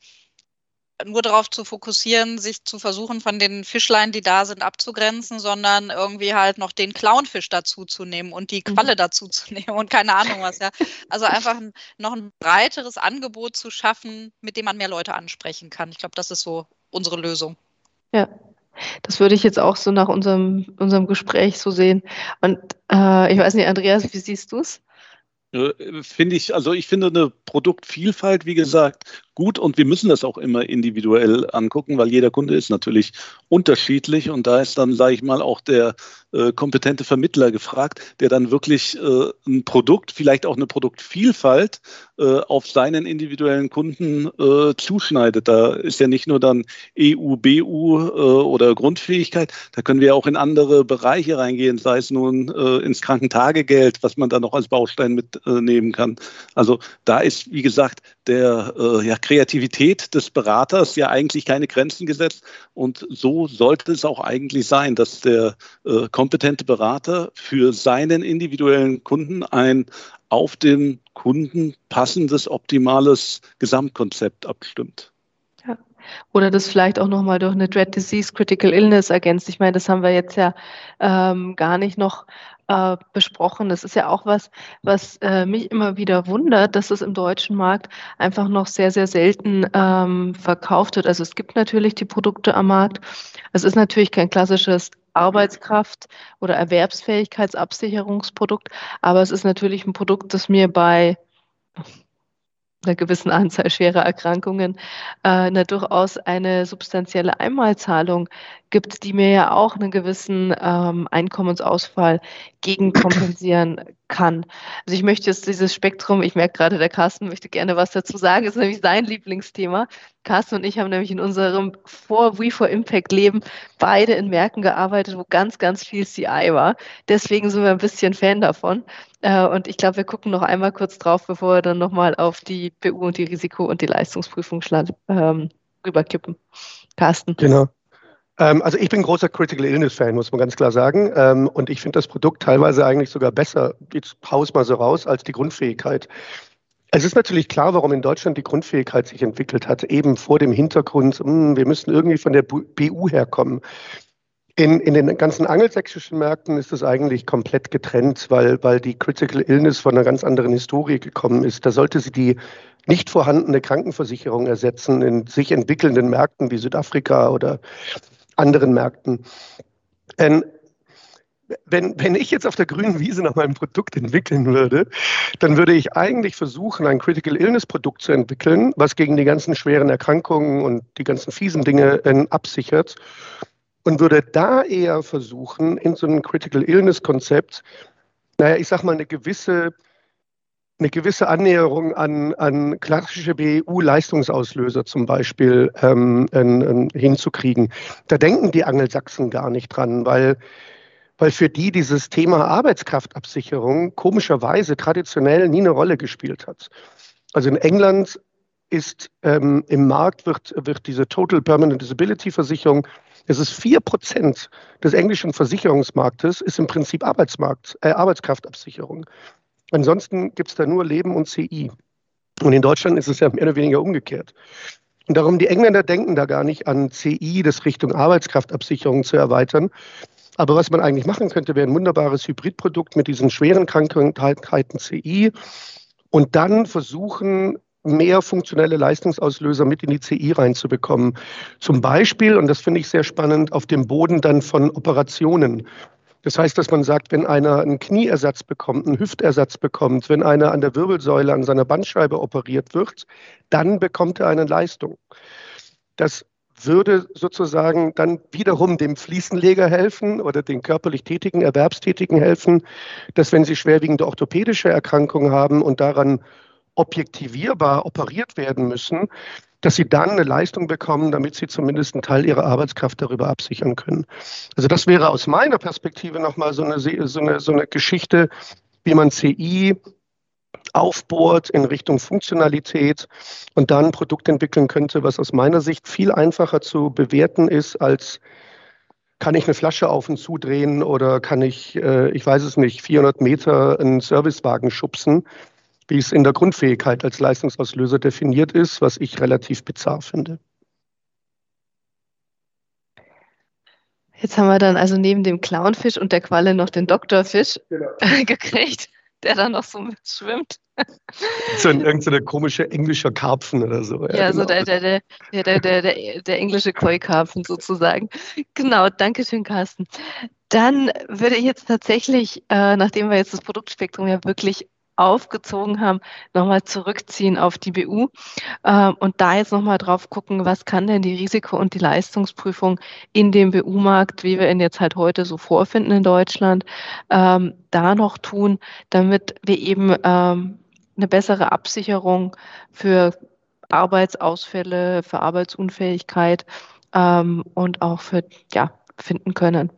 nur darauf zu fokussieren, sich zu versuchen, von den Fischlein, die da sind, abzugrenzen, sondern irgendwie halt noch den Clownfisch dazu zu nehmen und die Qualle mhm. dazu zu nehmen und keine Ahnung was, ja. Also einfach ein, noch ein breiteres Angebot zu schaffen, mit dem man mehr Leute ansprechen kann. Ich glaube, das ist so unsere Lösung. Ja, das würde ich jetzt auch so nach unserem, unserem Gespräch so sehen. Und äh, ich weiß nicht, Andreas, wie siehst du es? Finde ich, also ich finde eine Produktvielfalt, wie gesagt, gut und wir müssen das auch immer individuell angucken, weil jeder Kunde ist natürlich unterschiedlich und da ist dann, sage ich mal, auch der äh, kompetente Vermittler gefragt, der dann wirklich äh, ein Produkt, vielleicht auch eine Produktvielfalt äh, auf seinen individuellen Kunden äh, zuschneidet. Da ist ja nicht nur dann EU, BU äh, oder Grundfähigkeit, da können wir auch in andere Bereiche reingehen, sei es nun äh, ins Krankentagegeld, was man dann noch als Baustein mitnehmen kann. Also da ist, wie gesagt, der ja, Kreativität des Beraters ja eigentlich keine Grenzen gesetzt. Und so sollte es auch eigentlich sein, dass der äh, kompetente Berater für seinen individuellen Kunden ein auf den Kunden passendes, optimales Gesamtkonzept abstimmt. Oder das vielleicht auch nochmal durch eine Dread Disease Critical Illness ergänzt. Ich meine, das haben wir jetzt ja ähm, gar nicht noch äh, besprochen. Das ist ja auch was, was äh, mich immer wieder wundert, dass es im deutschen Markt einfach noch sehr, sehr selten ähm, verkauft wird. Also es gibt natürlich die Produkte am Markt. Es ist natürlich kein klassisches Arbeitskraft- oder Erwerbsfähigkeitsabsicherungsprodukt, aber es ist natürlich ein Produkt, das mir bei einer gewissen Anzahl schwerer Erkrankungen äh, eine durchaus eine substanzielle Einmalzahlung gibt, die mir ja auch einen gewissen ähm, Einkommensausfall gegenkompensieren kann. Also ich möchte jetzt dieses Spektrum, ich merke gerade, der Carsten möchte gerne was dazu sagen, ist nämlich sein Lieblingsthema. Carsten und ich haben nämlich in unserem vor We for Impact Leben beide in Märkten gearbeitet, wo ganz, ganz viel CI war. Deswegen sind wir ein bisschen Fan davon. Äh, und ich glaube, wir gucken noch einmal kurz drauf, bevor wir dann nochmal auf die BU und die Risiko- und die Leistungsprüfung ähm, rüberkippen. Carsten. Genau. Ähm, also ich bin großer Critical Illness Fan, muss man ganz klar sagen. Ähm, und ich finde das Produkt teilweise eigentlich sogar besser, jetzt haus mal so raus, als die Grundfähigkeit. Es ist natürlich klar, warum in Deutschland die Grundfähigkeit sich entwickelt hat, eben vor dem Hintergrund, mh, hm, wir müssen irgendwie von der BU herkommen. In, in den ganzen angelsächsischen Märkten ist es eigentlich komplett getrennt, weil, weil die Critical Illness von einer ganz anderen Historie gekommen ist. Da sollte sie die nicht vorhandene Krankenversicherung ersetzen in sich entwickelnden Märkten wie Südafrika oder anderen Märkten. Ähm, wenn, wenn ich jetzt auf der grünen Wiese nach meinem Produkt entwickeln würde, dann würde ich eigentlich versuchen, ein Critical Illness Produkt zu entwickeln, was gegen die ganzen schweren Erkrankungen und die ganzen fiesen Dinge äh, absichert und würde da eher versuchen, in so einem Critical Illness Konzept, naja, ich sag mal, eine gewisse, eine gewisse Annäherung an, an klassische BU-Leistungsauslöser zum Beispiel ähm, ähm, hinzukriegen. Da denken die Angelsachsen gar nicht dran, weil, weil für die dieses Thema Arbeitskraftabsicherung komischerweise traditionell nie eine Rolle gespielt hat. Also in England ist ähm, im Markt wird, wird diese Total Permanent Disability Versicherung es ist vier Prozent des englischen Versicherungsmarktes ist im Prinzip Arbeitsmarkt, äh, Arbeitskraftabsicherung. Ansonsten gibt es da nur Leben und CI. Und in Deutschland ist es ja mehr oder weniger umgekehrt. Und darum, die Engländer denken da gar nicht an CI, das Richtung Arbeitskraftabsicherung zu erweitern. Aber was man eigentlich machen könnte, wäre ein wunderbares Hybridprodukt mit diesen schweren Krankheiten CI und dann versuchen, mehr funktionelle Leistungsauslöser mit in die CI reinzubekommen. Zum Beispiel, und das finde ich sehr spannend, auf dem Boden dann von Operationen. Das heißt, dass man sagt, wenn einer einen Knieersatz bekommt, einen Hüftersatz bekommt, wenn einer an der Wirbelsäule, an seiner Bandscheibe operiert wird, dann bekommt er eine Leistung. Das würde sozusagen dann wiederum dem Fliesenleger helfen oder den körperlich Tätigen, Erwerbstätigen helfen, dass wenn sie schwerwiegende orthopädische Erkrankungen haben und daran objektivierbar operiert werden müssen, dass sie dann eine Leistung bekommen, damit sie zumindest einen Teil ihrer Arbeitskraft darüber absichern können. Also das wäre aus meiner Perspektive nochmal so eine, so, eine, so eine Geschichte, wie man CI aufbohrt in Richtung Funktionalität und dann ein Produkt entwickeln könnte, was aus meiner Sicht viel einfacher zu bewerten ist als kann ich eine Flasche auf und zudrehen oder kann ich, äh, ich weiß es nicht, 400 Meter einen Servicewagen schubsen, wie es in der Grundfähigkeit als Leistungsauslöser definiert ist, was ich relativ bizarr finde. Jetzt haben wir dann also neben dem Clownfisch und der Qualle noch den Doktorfisch genau. <laughs> gekriegt, der dann noch so schwimmt. So ein irgendeine komische englische Karpfen oder so. Ja, ja genau. so der, der, der, der, der, der, der englische Koi-Karpfen sozusagen. Genau, danke schön, Carsten. Dann würde ich jetzt tatsächlich, äh, nachdem wir jetzt das Produktspektrum ja wirklich aufgezogen haben, nochmal zurückziehen auf die BU äh, und da jetzt nochmal drauf gucken, was kann denn die Risiko- und die Leistungsprüfung in dem BU-Markt, wie wir ihn jetzt halt heute so vorfinden in Deutschland, ähm, da noch tun, damit wir eben ähm, eine bessere Absicherung für Arbeitsausfälle, für Arbeitsunfähigkeit ähm, und auch für, ja, finden können.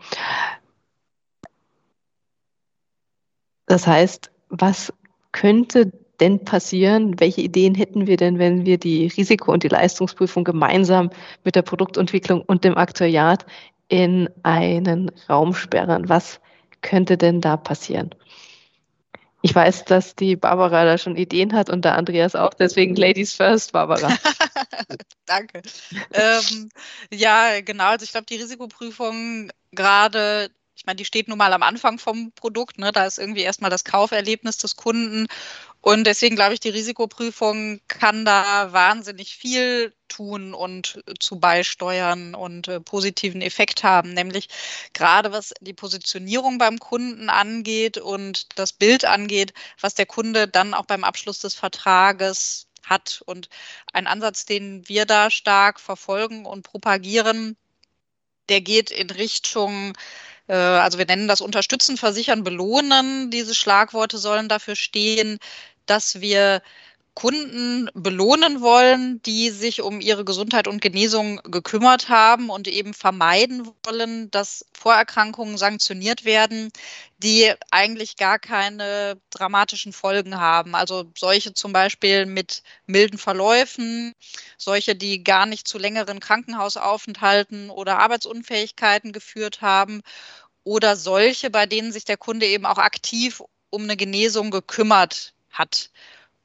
Das heißt, was könnte denn passieren? Welche Ideen hätten wir denn, wenn wir die Risiko- und die Leistungsprüfung gemeinsam mit der Produktentwicklung und dem Aktuariat in einen Raum sperren? Was könnte denn da passieren? Ich weiß, dass die Barbara da schon Ideen hat und der Andreas auch. Deswegen Ladies first, Barbara. <laughs> Danke. Ähm, ja, genau. Also ich glaube, die Risikoprüfung gerade ich meine, die steht nun mal am Anfang vom Produkt. Ne? Da ist irgendwie erstmal das Kauferlebnis des Kunden. Und deswegen glaube ich, die Risikoprüfung kann da wahnsinnig viel tun und zu beisteuern und äh, positiven Effekt haben. Nämlich gerade was die Positionierung beim Kunden angeht und das Bild angeht, was der Kunde dann auch beim Abschluss des Vertrages hat. Und ein Ansatz, den wir da stark verfolgen und propagieren, der geht in Richtung also wir nennen das Unterstützen, Versichern, Belohnen. Diese Schlagworte sollen dafür stehen, dass wir Kunden belohnen wollen, die sich um ihre Gesundheit und Genesung gekümmert haben und eben vermeiden wollen, dass Vorerkrankungen sanktioniert werden, die eigentlich gar keine dramatischen Folgen haben. Also solche zum Beispiel mit milden Verläufen, solche, die gar nicht zu längeren Krankenhausaufenthalten oder Arbeitsunfähigkeiten geführt haben oder solche, bei denen sich der Kunde eben auch aktiv um eine Genesung gekümmert hat.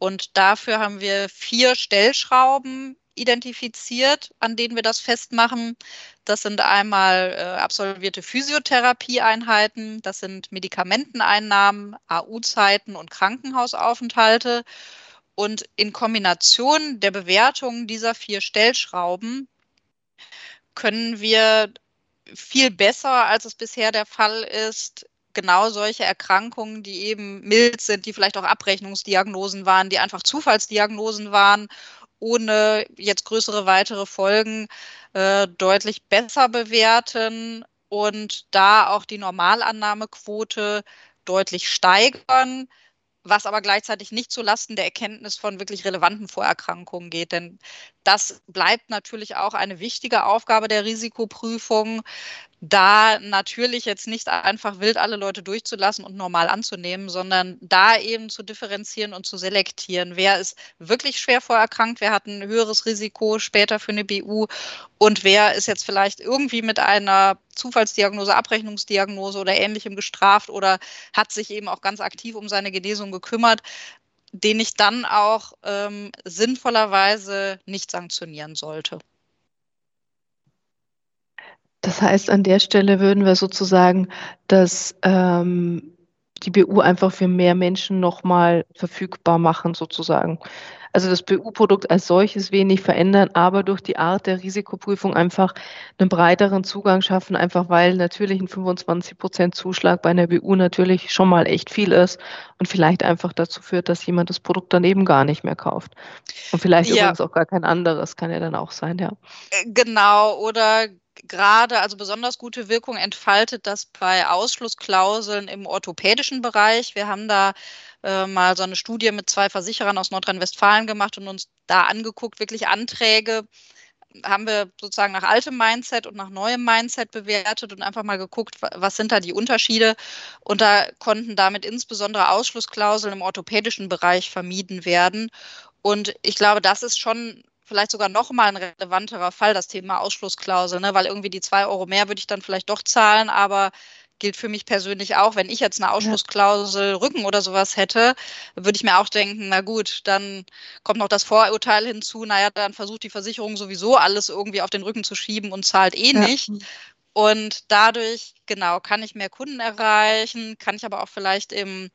Und dafür haben wir vier Stellschrauben identifiziert, an denen wir das festmachen. Das sind einmal äh, absolvierte Physiotherapieeinheiten, das sind Medikamenteneinnahmen, AU-Zeiten und Krankenhausaufenthalte. Und in Kombination der Bewertung dieser vier Stellschrauben können wir viel besser, als es bisher der Fall ist, genau solche Erkrankungen, die eben mild sind, die vielleicht auch Abrechnungsdiagnosen waren, die einfach Zufallsdiagnosen waren, ohne jetzt größere weitere Folgen, äh, deutlich besser bewerten und da auch die Normalannahmequote deutlich steigern was aber gleichzeitig nicht zulasten der Erkenntnis von wirklich relevanten Vorerkrankungen geht. Denn das bleibt natürlich auch eine wichtige Aufgabe der Risikoprüfung, da natürlich jetzt nicht einfach wild alle Leute durchzulassen und normal anzunehmen, sondern da eben zu differenzieren und zu selektieren. Wer ist wirklich schwer vorerkrankt, wer hat ein höheres Risiko später für eine BU und wer ist jetzt vielleicht irgendwie mit einer Zufallsdiagnose, Abrechnungsdiagnose oder ähnlichem gestraft oder hat sich eben auch ganz aktiv um seine Genesung gekümmert, den ich dann auch ähm, sinnvollerweise nicht sanktionieren sollte. Das heißt, an der Stelle würden wir sozusagen das, ähm, die BU einfach für mehr Menschen nochmal verfügbar machen, sozusagen. Also das BU-Produkt als solches wenig verändern, aber durch die Art der Risikoprüfung einfach einen breiteren Zugang schaffen, einfach weil natürlich ein 25 Prozent Zuschlag bei einer BU natürlich schon mal echt viel ist und vielleicht einfach dazu führt, dass jemand das Produkt dann eben gar nicht mehr kauft. Und vielleicht ja. übrigens auch gar kein anderes, kann ja dann auch sein, ja. Äh, genau, oder gerade, also besonders gute Wirkung entfaltet das bei Ausschlussklauseln im orthopädischen Bereich. Wir haben da äh, mal so eine Studie mit zwei Versicherern aus Nordrhein-Westfalen gemacht und uns da angeguckt, wirklich Anträge haben wir sozusagen nach altem Mindset und nach neuem Mindset bewertet und einfach mal geguckt, was sind da die Unterschiede. Und da konnten damit insbesondere Ausschlussklauseln im orthopädischen Bereich vermieden werden. Und ich glaube, das ist schon vielleicht sogar noch mal ein relevanterer Fall, das Thema Ausschlussklausel, ne? weil irgendwie die zwei Euro mehr würde ich dann vielleicht doch zahlen, aber gilt für mich persönlich auch, wenn ich jetzt eine Ausschlussklausel ja. Rücken oder sowas hätte, würde ich mir auch denken, na gut, dann kommt noch das Vorurteil hinzu, naja, dann versucht die Versicherung sowieso alles irgendwie auf den Rücken zu schieben und zahlt eh ja. nicht. Und dadurch, genau, kann ich mehr Kunden erreichen, kann ich aber auch vielleicht im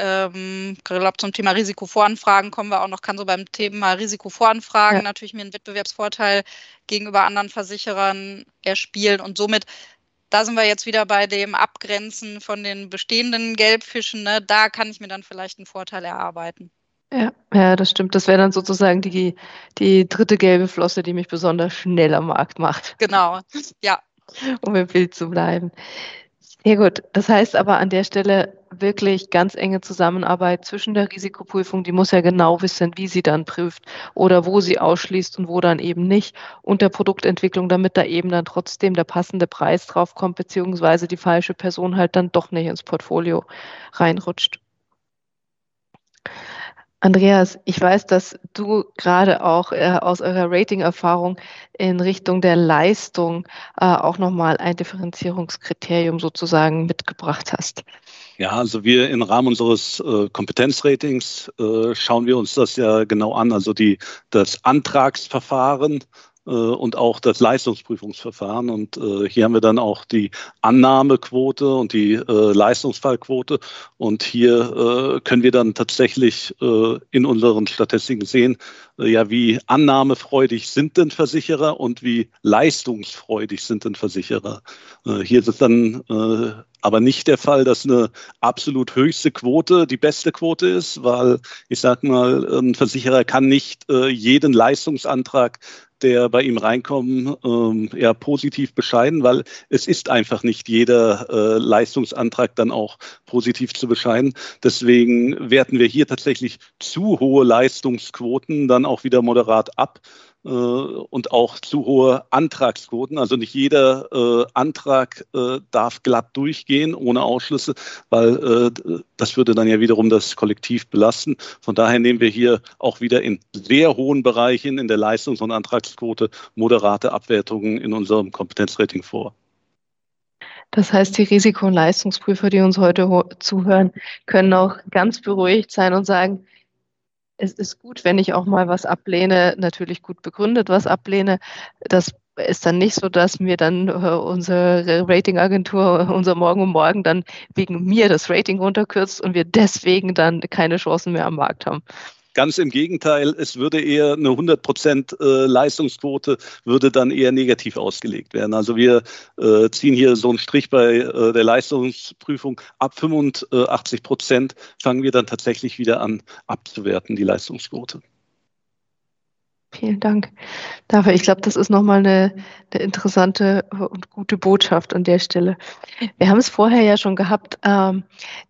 ähm, ich glaube, zum Thema Risikovoranfragen kommen wir auch noch, kann so beim Thema Risikovoranfragen ja. natürlich mir einen Wettbewerbsvorteil gegenüber anderen Versicherern erspielen und somit da sind wir jetzt wieder bei dem Abgrenzen von den bestehenden Gelbfischen. Ne? Da kann ich mir dann vielleicht einen Vorteil erarbeiten. Ja, ja, das stimmt. Das wäre dann sozusagen die, die dritte gelbe Flosse, die mich besonders schnell am Markt macht. Genau, ja. <laughs> um im Bild zu bleiben. Sehr gut. Das heißt aber an der Stelle wirklich ganz enge Zusammenarbeit zwischen der Risikoprüfung, die muss ja genau wissen, wie sie dann prüft oder wo sie ausschließt und wo dann eben nicht und der Produktentwicklung, damit da eben dann trotzdem der passende Preis draufkommt, beziehungsweise die falsche Person halt dann doch nicht ins Portfolio reinrutscht. Andreas, ich weiß, dass du gerade auch äh, aus eurer Rating-Erfahrung in Richtung der Leistung äh, auch nochmal ein Differenzierungskriterium sozusagen mitgebracht hast. Ja, also wir im Rahmen unseres äh, Kompetenzratings äh, schauen wir uns das ja genau an. Also die, das Antragsverfahren und auch das Leistungsprüfungsverfahren. Und äh, hier haben wir dann auch die Annahmequote und die äh, Leistungsfallquote. Und hier äh, können wir dann tatsächlich äh, in unseren Statistiken sehen, äh, ja, wie annahmefreudig sind denn Versicherer und wie leistungsfreudig sind denn Versicherer. hier ist es dann aber nicht der Fall, dass eine absolut höchste Quote die beste Quote ist, weil ich sage mal, ein Versicherer kann nicht jeden Leistungsantrag der bei ihm reinkommen, ähm, ja positiv bescheiden, weil es ist einfach nicht jeder äh, Leistungsantrag dann auch positiv zu bescheiden. Deswegen werten wir hier tatsächlich zu hohe Leistungsquoten dann auch wieder moderat ab. Äh, und auch zu hohe Antragsquoten. Also nicht jeder äh, Antrag äh, darf glatt durchgehen ohne Ausschlüsse, weil das würde dann ja wiederum das Kollektiv belasten. Von daher nehmen wir hier auch wieder in sehr hohen Bereichen in der Leistungs- und Antragsquote moderate Abwertungen in unserem Kompetenzrating vor. Das heißt, die Risiko- und Leistungsprüfer, die uns heute zuhören, können auch ganz beruhigt sein und sagen, es ist gut, wenn ich auch mal was ablehne, natürlich gut begründet was ablehne. Das ist dann nicht so, dass mir dann äh, unsere Ratingagentur, unser Morgen um Morgen dann wegen mir das Rating runterkürzt und wir deswegen dann keine Chancen mehr am Markt haben. Ganz im Gegenteil, es würde eher eine 100 Prozent äh, Leistungsquote würde dann eher negativ ausgelegt werden. Also wir äh, ziehen hier so einen Strich bei äh, der Leistungsprüfung ab 85 Prozent fangen wir dann tatsächlich wieder an abzuwerten, die Leistungsquote. Vielen Dank dafür. Ich glaube, das ist nochmal eine, eine interessante und gute Botschaft an der Stelle. Wir haben es vorher ja schon gehabt, ähm,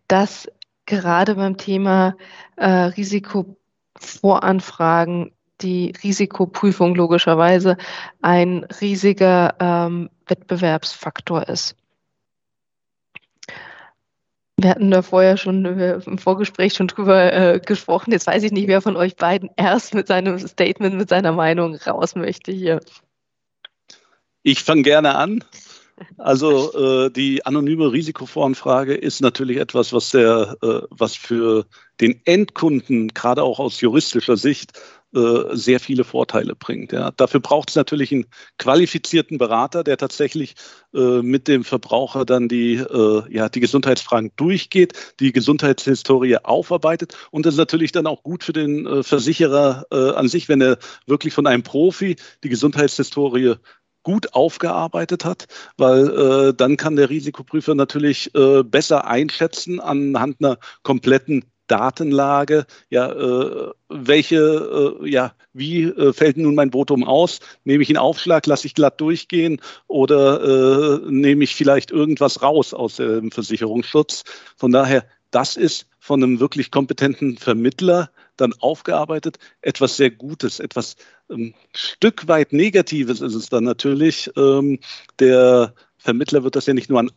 dass gerade beim Thema äh, Risiko Voranfragen die Risikoprüfung logischerweise ein riesiger ähm, Wettbewerbsfaktor ist. Wir hatten da vorher schon im Vorgespräch schon drüber äh, gesprochen. Jetzt weiß ich nicht, wer von euch beiden erst mit seinem Statement, mit seiner Meinung raus möchte hier. Ich fange gerne an. Also äh, die anonyme Risikovoranfrage ist natürlich etwas, was der, äh, was für den Endkunden gerade auch aus juristischer Sicht äh, sehr viele Vorteile bringt. Ja. Dafür braucht es natürlich einen qualifizierten Berater, der tatsächlich äh, mit dem Verbraucher dann die, äh, ja, die Gesundheitsfragen durchgeht, die Gesundheitshistorie aufarbeitet. Und das ist natürlich dann auch gut für den äh, Versicherer äh, an sich, wenn er wirklich von einem Profi die Gesundheitshistorie gut aufgearbeitet hat, weil äh, dann kann der Risikoprüfer natürlich äh, besser einschätzen anhand einer kompletten Datenlage, ja, äh, welche, äh, ja, wie äh, fällt nun mein Votum aus? Nehme ich einen Aufschlag, lasse ich glatt durchgehen oder äh, nehme ich vielleicht irgendwas raus aus dem Versicherungsschutz? Von daher, das ist von einem wirklich kompetenten Vermittler dann aufgearbeitet, etwas sehr Gutes, etwas ähm, Stück weit Negatives ist es dann natürlich. Ähm, der Vermittler wird das ja nicht nur an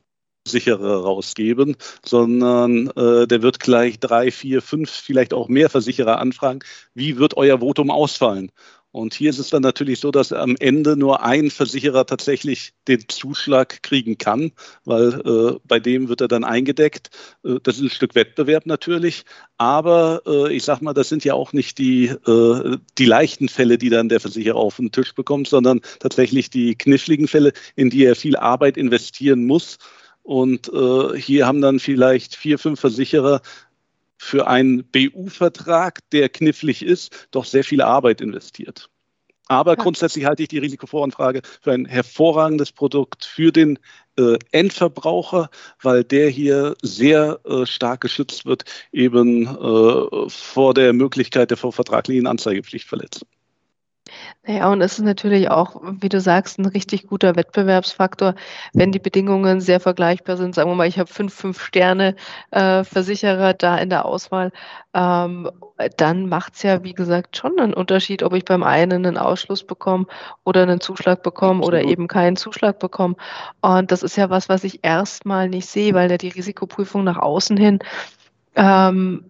Versicherer rausgeben, sondern äh, der wird gleich drei, vier, fünf, vielleicht auch mehr Versicherer anfragen, wie wird euer Votum ausfallen? Und hier ist es dann natürlich so, dass am Ende nur ein Versicherer tatsächlich den Zuschlag kriegen kann, weil äh, bei dem wird er dann eingedeckt. Äh, das ist ein Stück Wettbewerb natürlich, aber äh, ich sage mal, das sind ja auch nicht die, äh, die leichten Fälle, die dann der Versicherer auf den Tisch bekommt, sondern tatsächlich die kniffligen Fälle, in die er viel Arbeit investieren muss. Und äh, hier haben dann vielleicht vier, fünf Versicherer für einen BU-Vertrag, der knifflig ist, doch sehr viel Arbeit investiert. Aber grundsätzlich halte ich die Risikovoranfrage für ein hervorragendes Produkt für den äh, Endverbraucher, weil der hier sehr äh, stark geschützt wird, eben äh, vor der Möglichkeit der vorvertraglichen Anzeigepflichtverletzung. Naja, und es ist natürlich auch, wie du sagst, ein richtig guter Wettbewerbsfaktor, wenn die Bedingungen sehr vergleichbar sind. Sagen wir mal, ich habe fünf, fünf Sterne äh, Versicherer da in der Auswahl, ähm, dann macht es ja, wie gesagt, schon einen Unterschied, ob ich beim einen einen Ausschluss bekomme oder einen Zuschlag bekomme oder eben keinen Zuschlag bekomme. Und das ist ja was, was ich erstmal nicht sehe, weil ja die Risikoprüfung nach außen hin ähm,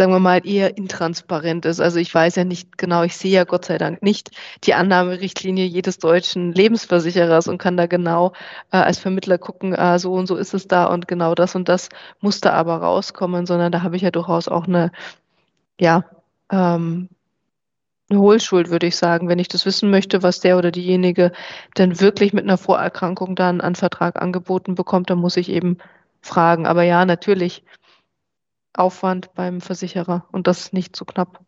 sagen wir mal, eher intransparent ist. Also ich weiß ja nicht genau, ich sehe ja Gott sei Dank nicht die Annahmerichtlinie jedes deutschen Lebensversicherers und kann da genau äh, als Vermittler gucken, äh, so und so ist es da und genau das und das muss da aber rauskommen, sondern da habe ich ja durchaus auch eine, ja, ähm, eine Hohlschuld, würde ich sagen, wenn ich das wissen möchte, was der oder diejenige denn wirklich mit einer Vorerkrankung dann an Vertrag angeboten bekommt, dann muss ich eben fragen. Aber ja, natürlich Aufwand beim Versicherer und das nicht zu knapp.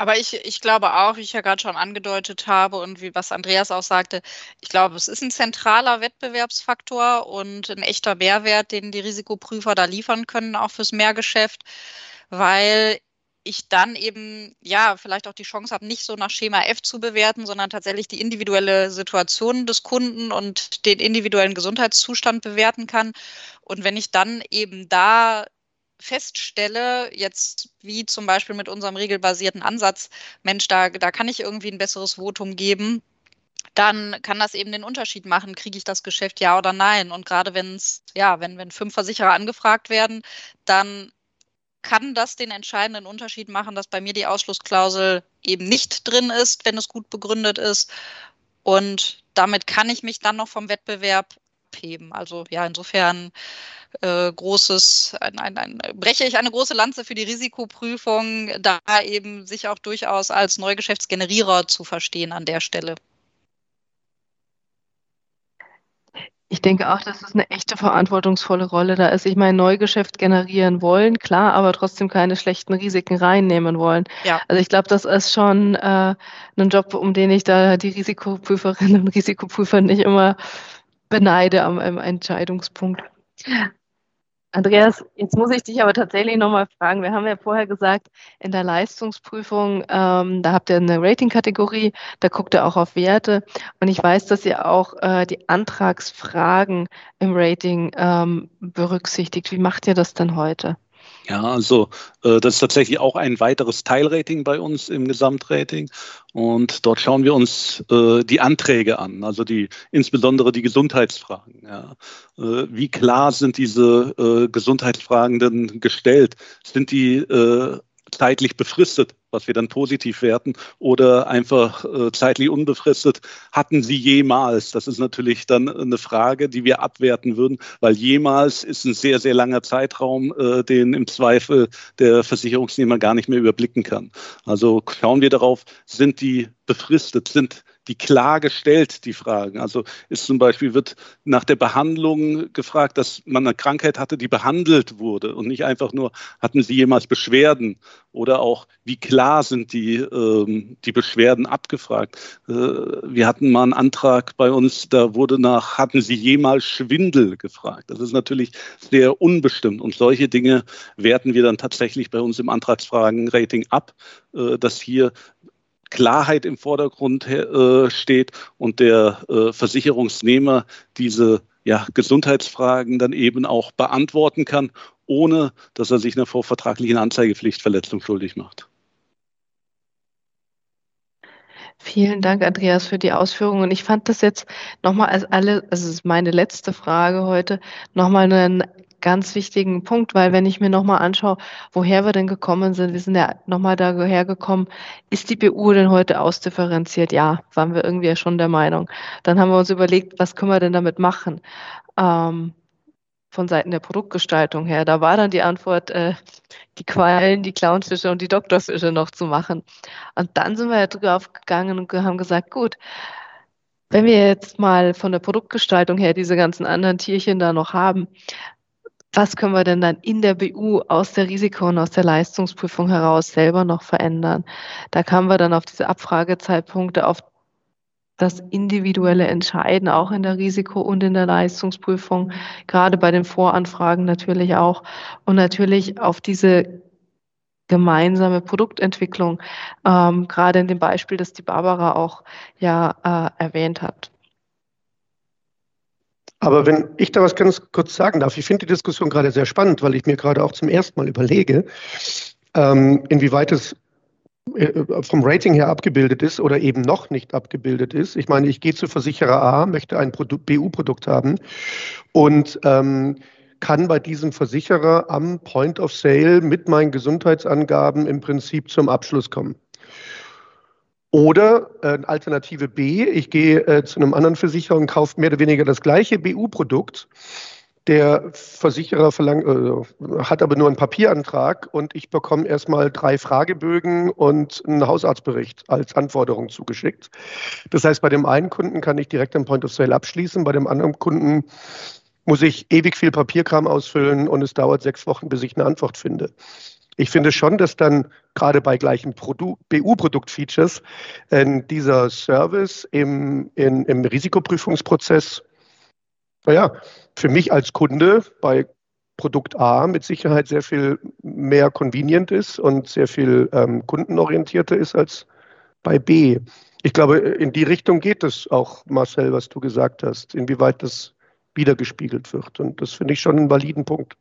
Aber ich, ich glaube auch, wie ich ja gerade schon angedeutet habe und wie was Andreas auch sagte, ich glaube, es ist ein zentraler Wettbewerbsfaktor und ein echter Mehrwert, den die Risikoprüfer da liefern können, auch fürs Mehrgeschäft, weil ich dann eben ja vielleicht auch die Chance habe, nicht so nach Schema F zu bewerten, sondern tatsächlich die individuelle Situation des Kunden und den individuellen Gesundheitszustand bewerten kann. Und wenn ich dann eben da feststelle, jetzt wie zum Beispiel mit unserem regelbasierten Ansatz, Mensch, da, da kann ich irgendwie ein besseres Votum geben, dann kann das eben den Unterschied machen, kriege ich das Geschäft ja oder nein. Und gerade wenn es, ja, wenn, wenn fünf Versicherer angefragt werden, dann kann das den entscheidenden Unterschied machen, dass bei mir die Ausschlussklausel eben nicht drin ist, wenn es gut begründet ist. Und damit kann ich mich dann noch vom Wettbewerb heben. Also ja, insofern äh, großes, ein, ein, ein, breche ich eine große Lanze für die Risikoprüfung, da eben sich auch durchaus als Neugeschäftsgenerierer zu verstehen an der Stelle. Ich denke auch, dass es eine echte verantwortungsvolle Rolle da ist. Ich meine, Neugeschäft generieren wollen, klar, aber trotzdem keine schlechten Risiken reinnehmen wollen. Ja. Also ich glaube, das ist schon äh, ein Job, um den ich da die Risikoprüferinnen <laughs> und Risikoprüfer nicht immer beneide am, am Entscheidungspunkt. Andreas, jetzt muss ich dich aber tatsächlich nochmal fragen. Wir haben ja vorher gesagt, in der Leistungsprüfung, ähm, da habt ihr eine Rating-Kategorie, da guckt ihr auch auf Werte. Und ich weiß, dass ihr auch äh, die Antragsfragen im Rating ähm, berücksichtigt. Wie macht ihr das denn heute? Ja, also äh, das ist tatsächlich auch ein weiteres Teilrating bei uns im Gesamtrating. Und dort schauen wir uns äh, die Anträge an, also die insbesondere die Gesundheitsfragen. Ja. Äh, wie klar sind diese äh, Gesundheitsfragen denn gestellt? Sind die äh, zeitlich befristet? Was wir dann positiv werten, oder einfach äh, zeitlich unbefristet, hatten Sie jemals? Das ist natürlich dann eine Frage, die wir abwerten würden, weil jemals ist ein sehr, sehr langer Zeitraum, äh, den im Zweifel der Versicherungsnehmer gar nicht mehr überblicken kann. Also schauen wir darauf, sind die befristet, sind die klar gestellt, die Fragen. Also ist zum Beispiel, wird nach der Behandlung gefragt, dass man eine Krankheit hatte, die behandelt wurde und nicht einfach nur, hatten Sie jemals Beschwerden oder auch, wie klar sind die, ähm, die Beschwerden abgefragt. Äh, wir hatten mal einen Antrag bei uns, da wurde nach, hatten Sie jemals Schwindel gefragt. Das ist natürlich sehr unbestimmt und solche Dinge werten wir dann tatsächlich bei uns im Antragsfragenrating ab, äh, dass hier Klarheit im Vordergrund äh, steht und der äh, Versicherungsnehmer diese ja, Gesundheitsfragen dann eben auch beantworten kann, ohne dass er sich einer vorvertraglichen Anzeigepflichtverletzung schuldig macht. Vielen Dank, Andreas, für die Ausführungen. Ich fand das jetzt nochmal als alle, also es ist meine letzte Frage heute, nochmal einen ganz wichtigen Punkt, weil wenn ich mir nochmal anschaue, woher wir denn gekommen sind, wir sind ja nochmal daher gekommen, ist die BU denn heute ausdifferenziert? Ja, waren wir irgendwie ja schon der Meinung. Dann haben wir uns überlegt, was können wir denn damit machen? Ähm, von Seiten der Produktgestaltung her. Da war dann die Antwort, äh, die Quallen, die Clownfische und die Doktorfische noch zu machen. Und dann sind wir ja drauf gegangen und haben gesagt, gut, wenn wir jetzt mal von der Produktgestaltung her diese ganzen anderen Tierchen da noch haben, was können wir denn dann in der BU aus der Risiko- und aus der Leistungsprüfung heraus selber noch verändern? Da kamen wir dann auf diese Abfragezeitpunkte, auf das individuelle Entscheiden, auch in der Risiko- und in der Leistungsprüfung, gerade bei den Voranfragen natürlich auch und natürlich auf diese gemeinsame Produktentwicklung, ähm, gerade in dem Beispiel, das die Barbara auch ja äh, erwähnt hat. Aber wenn ich da was ganz kurz sagen darf, ich finde die Diskussion gerade sehr spannend, weil ich mir gerade auch zum ersten Mal überlege, ähm, inwieweit es äh, vom Rating her abgebildet ist oder eben noch nicht abgebildet ist. Ich meine, ich gehe zu Versicherer A, möchte ein BU-Produkt haben und ähm, kann bei diesem Versicherer am Point of Sale mit meinen Gesundheitsangaben im Prinzip zum Abschluss kommen. Oder äh, Alternative B, ich gehe äh, zu einem anderen Versicherer und kaufe mehr oder weniger das gleiche BU-Produkt. Der Versicherer verlangt, äh, hat aber nur einen Papierantrag und ich bekomme erstmal drei Fragebögen und einen Hausarztbericht als Anforderung zugeschickt. Das heißt, bei dem einen Kunden kann ich direkt am Point of Sale abschließen, bei dem anderen Kunden muss ich ewig viel Papierkram ausfüllen und es dauert sechs Wochen, bis ich eine Antwort finde. Ich finde schon, dass dann gerade bei gleichen BU-Produkt-Features äh, dieser Service im, in, im Risikoprüfungsprozess, naja, für mich als Kunde bei Produkt A mit Sicherheit sehr viel mehr convenient ist und sehr viel ähm, kundenorientierter ist als bei B. Ich glaube, in die Richtung geht es auch, Marcel, was du gesagt hast, inwieweit das wiedergespiegelt wird. Und das finde ich schon einen validen Punkt.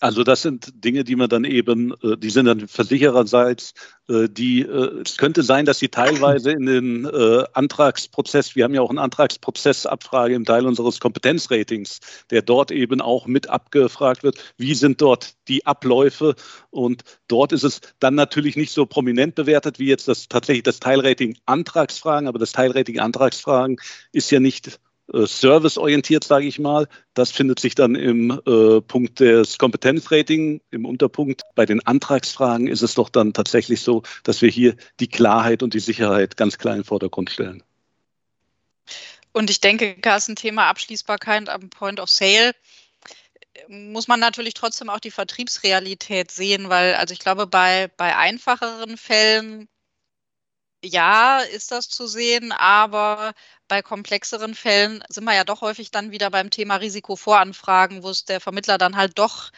Also das sind Dinge, die man dann eben, äh, die sind dann versichererseits, äh, die, äh, es könnte sein, dass sie teilweise in den Antragsprozess, wir haben ja auch einen Antragsprozessabfrage im Teil unseres Kompetenzratings, der dort eben auch mit abgefragt wird, wie sind dort die Abläufe? Und dort ist es dann natürlich nicht so prominent bewertet wie jetzt das tatsächlich das Teilrating Antragsfragen, aber das Teilrating Antragsfragen ist ja nicht äh, serviceorientiert, sage ich mal. Das findet sich dann im äh, Punkt des Kompetenzrating, im Unterpunkt. Bei den Antragsfragen ist es doch dann tatsächlich so, dass wir hier die Klarheit und die Sicherheit ganz klar in den Vordergrund stellen. Und ich denke, Carsten, Thema Abschließbarkeit am Point of Sale muss man natürlich trotzdem auch die Vertriebsrealität sehen, weil, also ich glaube, bei, bei einfacheren Fällen ja, ist das zu sehen, aber bei komplexeren Fällen sind wir ja doch häufig dann wieder beim Thema Risikovoranfragen, wo es der Vermittler dann halt doch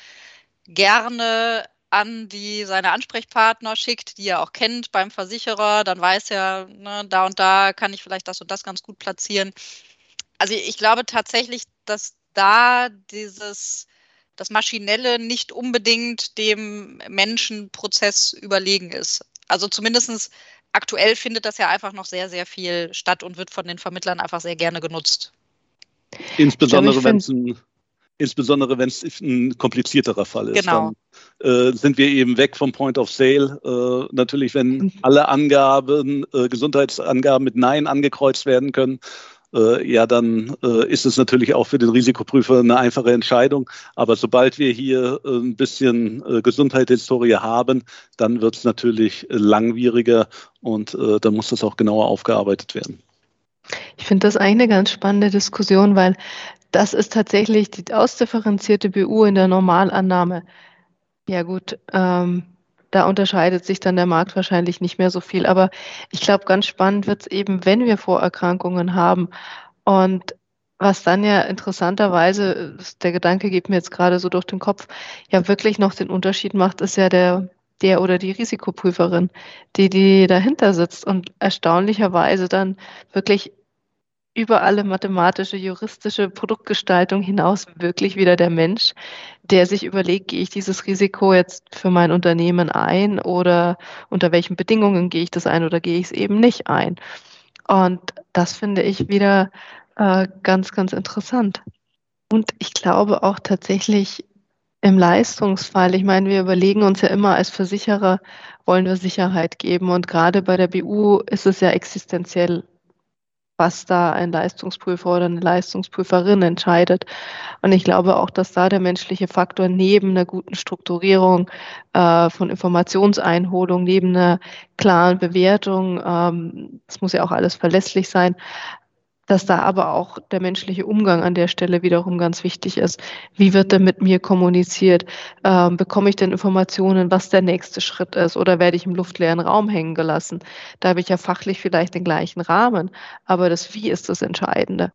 gerne an die seine Ansprechpartner schickt, die er auch kennt beim Versicherer, dann weiß er, ne, da und da kann ich vielleicht das und das ganz gut platzieren. Also ich glaube tatsächlich, dass da dieses das Maschinelle nicht unbedingt dem Menschenprozess überlegen ist. Also zumindest aktuell findet das ja einfach noch sehr, sehr viel statt und wird von den Vermittlern einfach sehr gerne genutzt. Insbesondere wenn es ein insbesondere wenn es ein komplizierterer Fall ist. Genau. äh, sind wir eben weg vom Point of Sale. Äh, natürlich, wenn alle Angaben, äh, Gesundheitsangaben mit Nein angekreuzt werden können, äh, ja, dann äh, ist es natürlich auch für den Risikoprüfer eine einfache Entscheidung. Aber sobald wir hier äh, ein bisschen äh, Gesundheitshistorie haben, dann wird es natürlich langwieriger und äh, dann muss das auch genauer aufgearbeitet werden. Ich finde das eigentlich eine ganz spannende Diskussion, weil das ist tatsächlich die ausdifferenzierte BU in der Normalannahme. Ja gut, ähm, da unterscheidet sich dann der Markt wahrscheinlich nicht mehr so viel. Aber ich glaube, ganz spannend wird es eben, wenn wir Vorerkrankungen haben. Und was dann ja interessanterweise, der Gedanke geht mir jetzt gerade so durch den Kopf, ja wirklich noch den Unterschied macht, ist ja der, der oder die Risikoprüferin, die, die dahinter sitzt und erstaunlicherweise dann wirklich über alle mathematische, juristische Produktgestaltung hinaus wirklich wieder der Mensch, der sich überlegt, gehe ich dieses Risiko jetzt für mein Unternehmen ein oder unter welchen Bedingungen gehe ich das ein oder gehe ich es eben nicht ein. Und das finde ich wieder äh, ganz, ganz interessant. Und ich glaube auch tatsächlich im Leistungsfall, ich meine, wir überlegen uns ja immer als Versicherer, wollen wir Sicherheit geben. Und gerade bei der BU ist es ja existenziell was da ein Leistungsprüfer oder eine Leistungsprüferin entscheidet. Und ich glaube auch, dass da der menschliche Faktor neben einer guten Strukturierung äh, von Informationseinholung, neben einer klaren Bewertung, ähm, das muss ja auch alles verlässlich sein, dass da aber auch der menschliche Umgang an der Stelle wiederum ganz wichtig ist. Wie wird denn mit mir kommuniziert? Ähm, bekomme ich denn Informationen, was der nächste Schritt ist? Oder werde ich im luftleeren Raum hängen gelassen? Da habe ich ja fachlich vielleicht den gleichen Rahmen, aber das Wie ist das Entscheidende.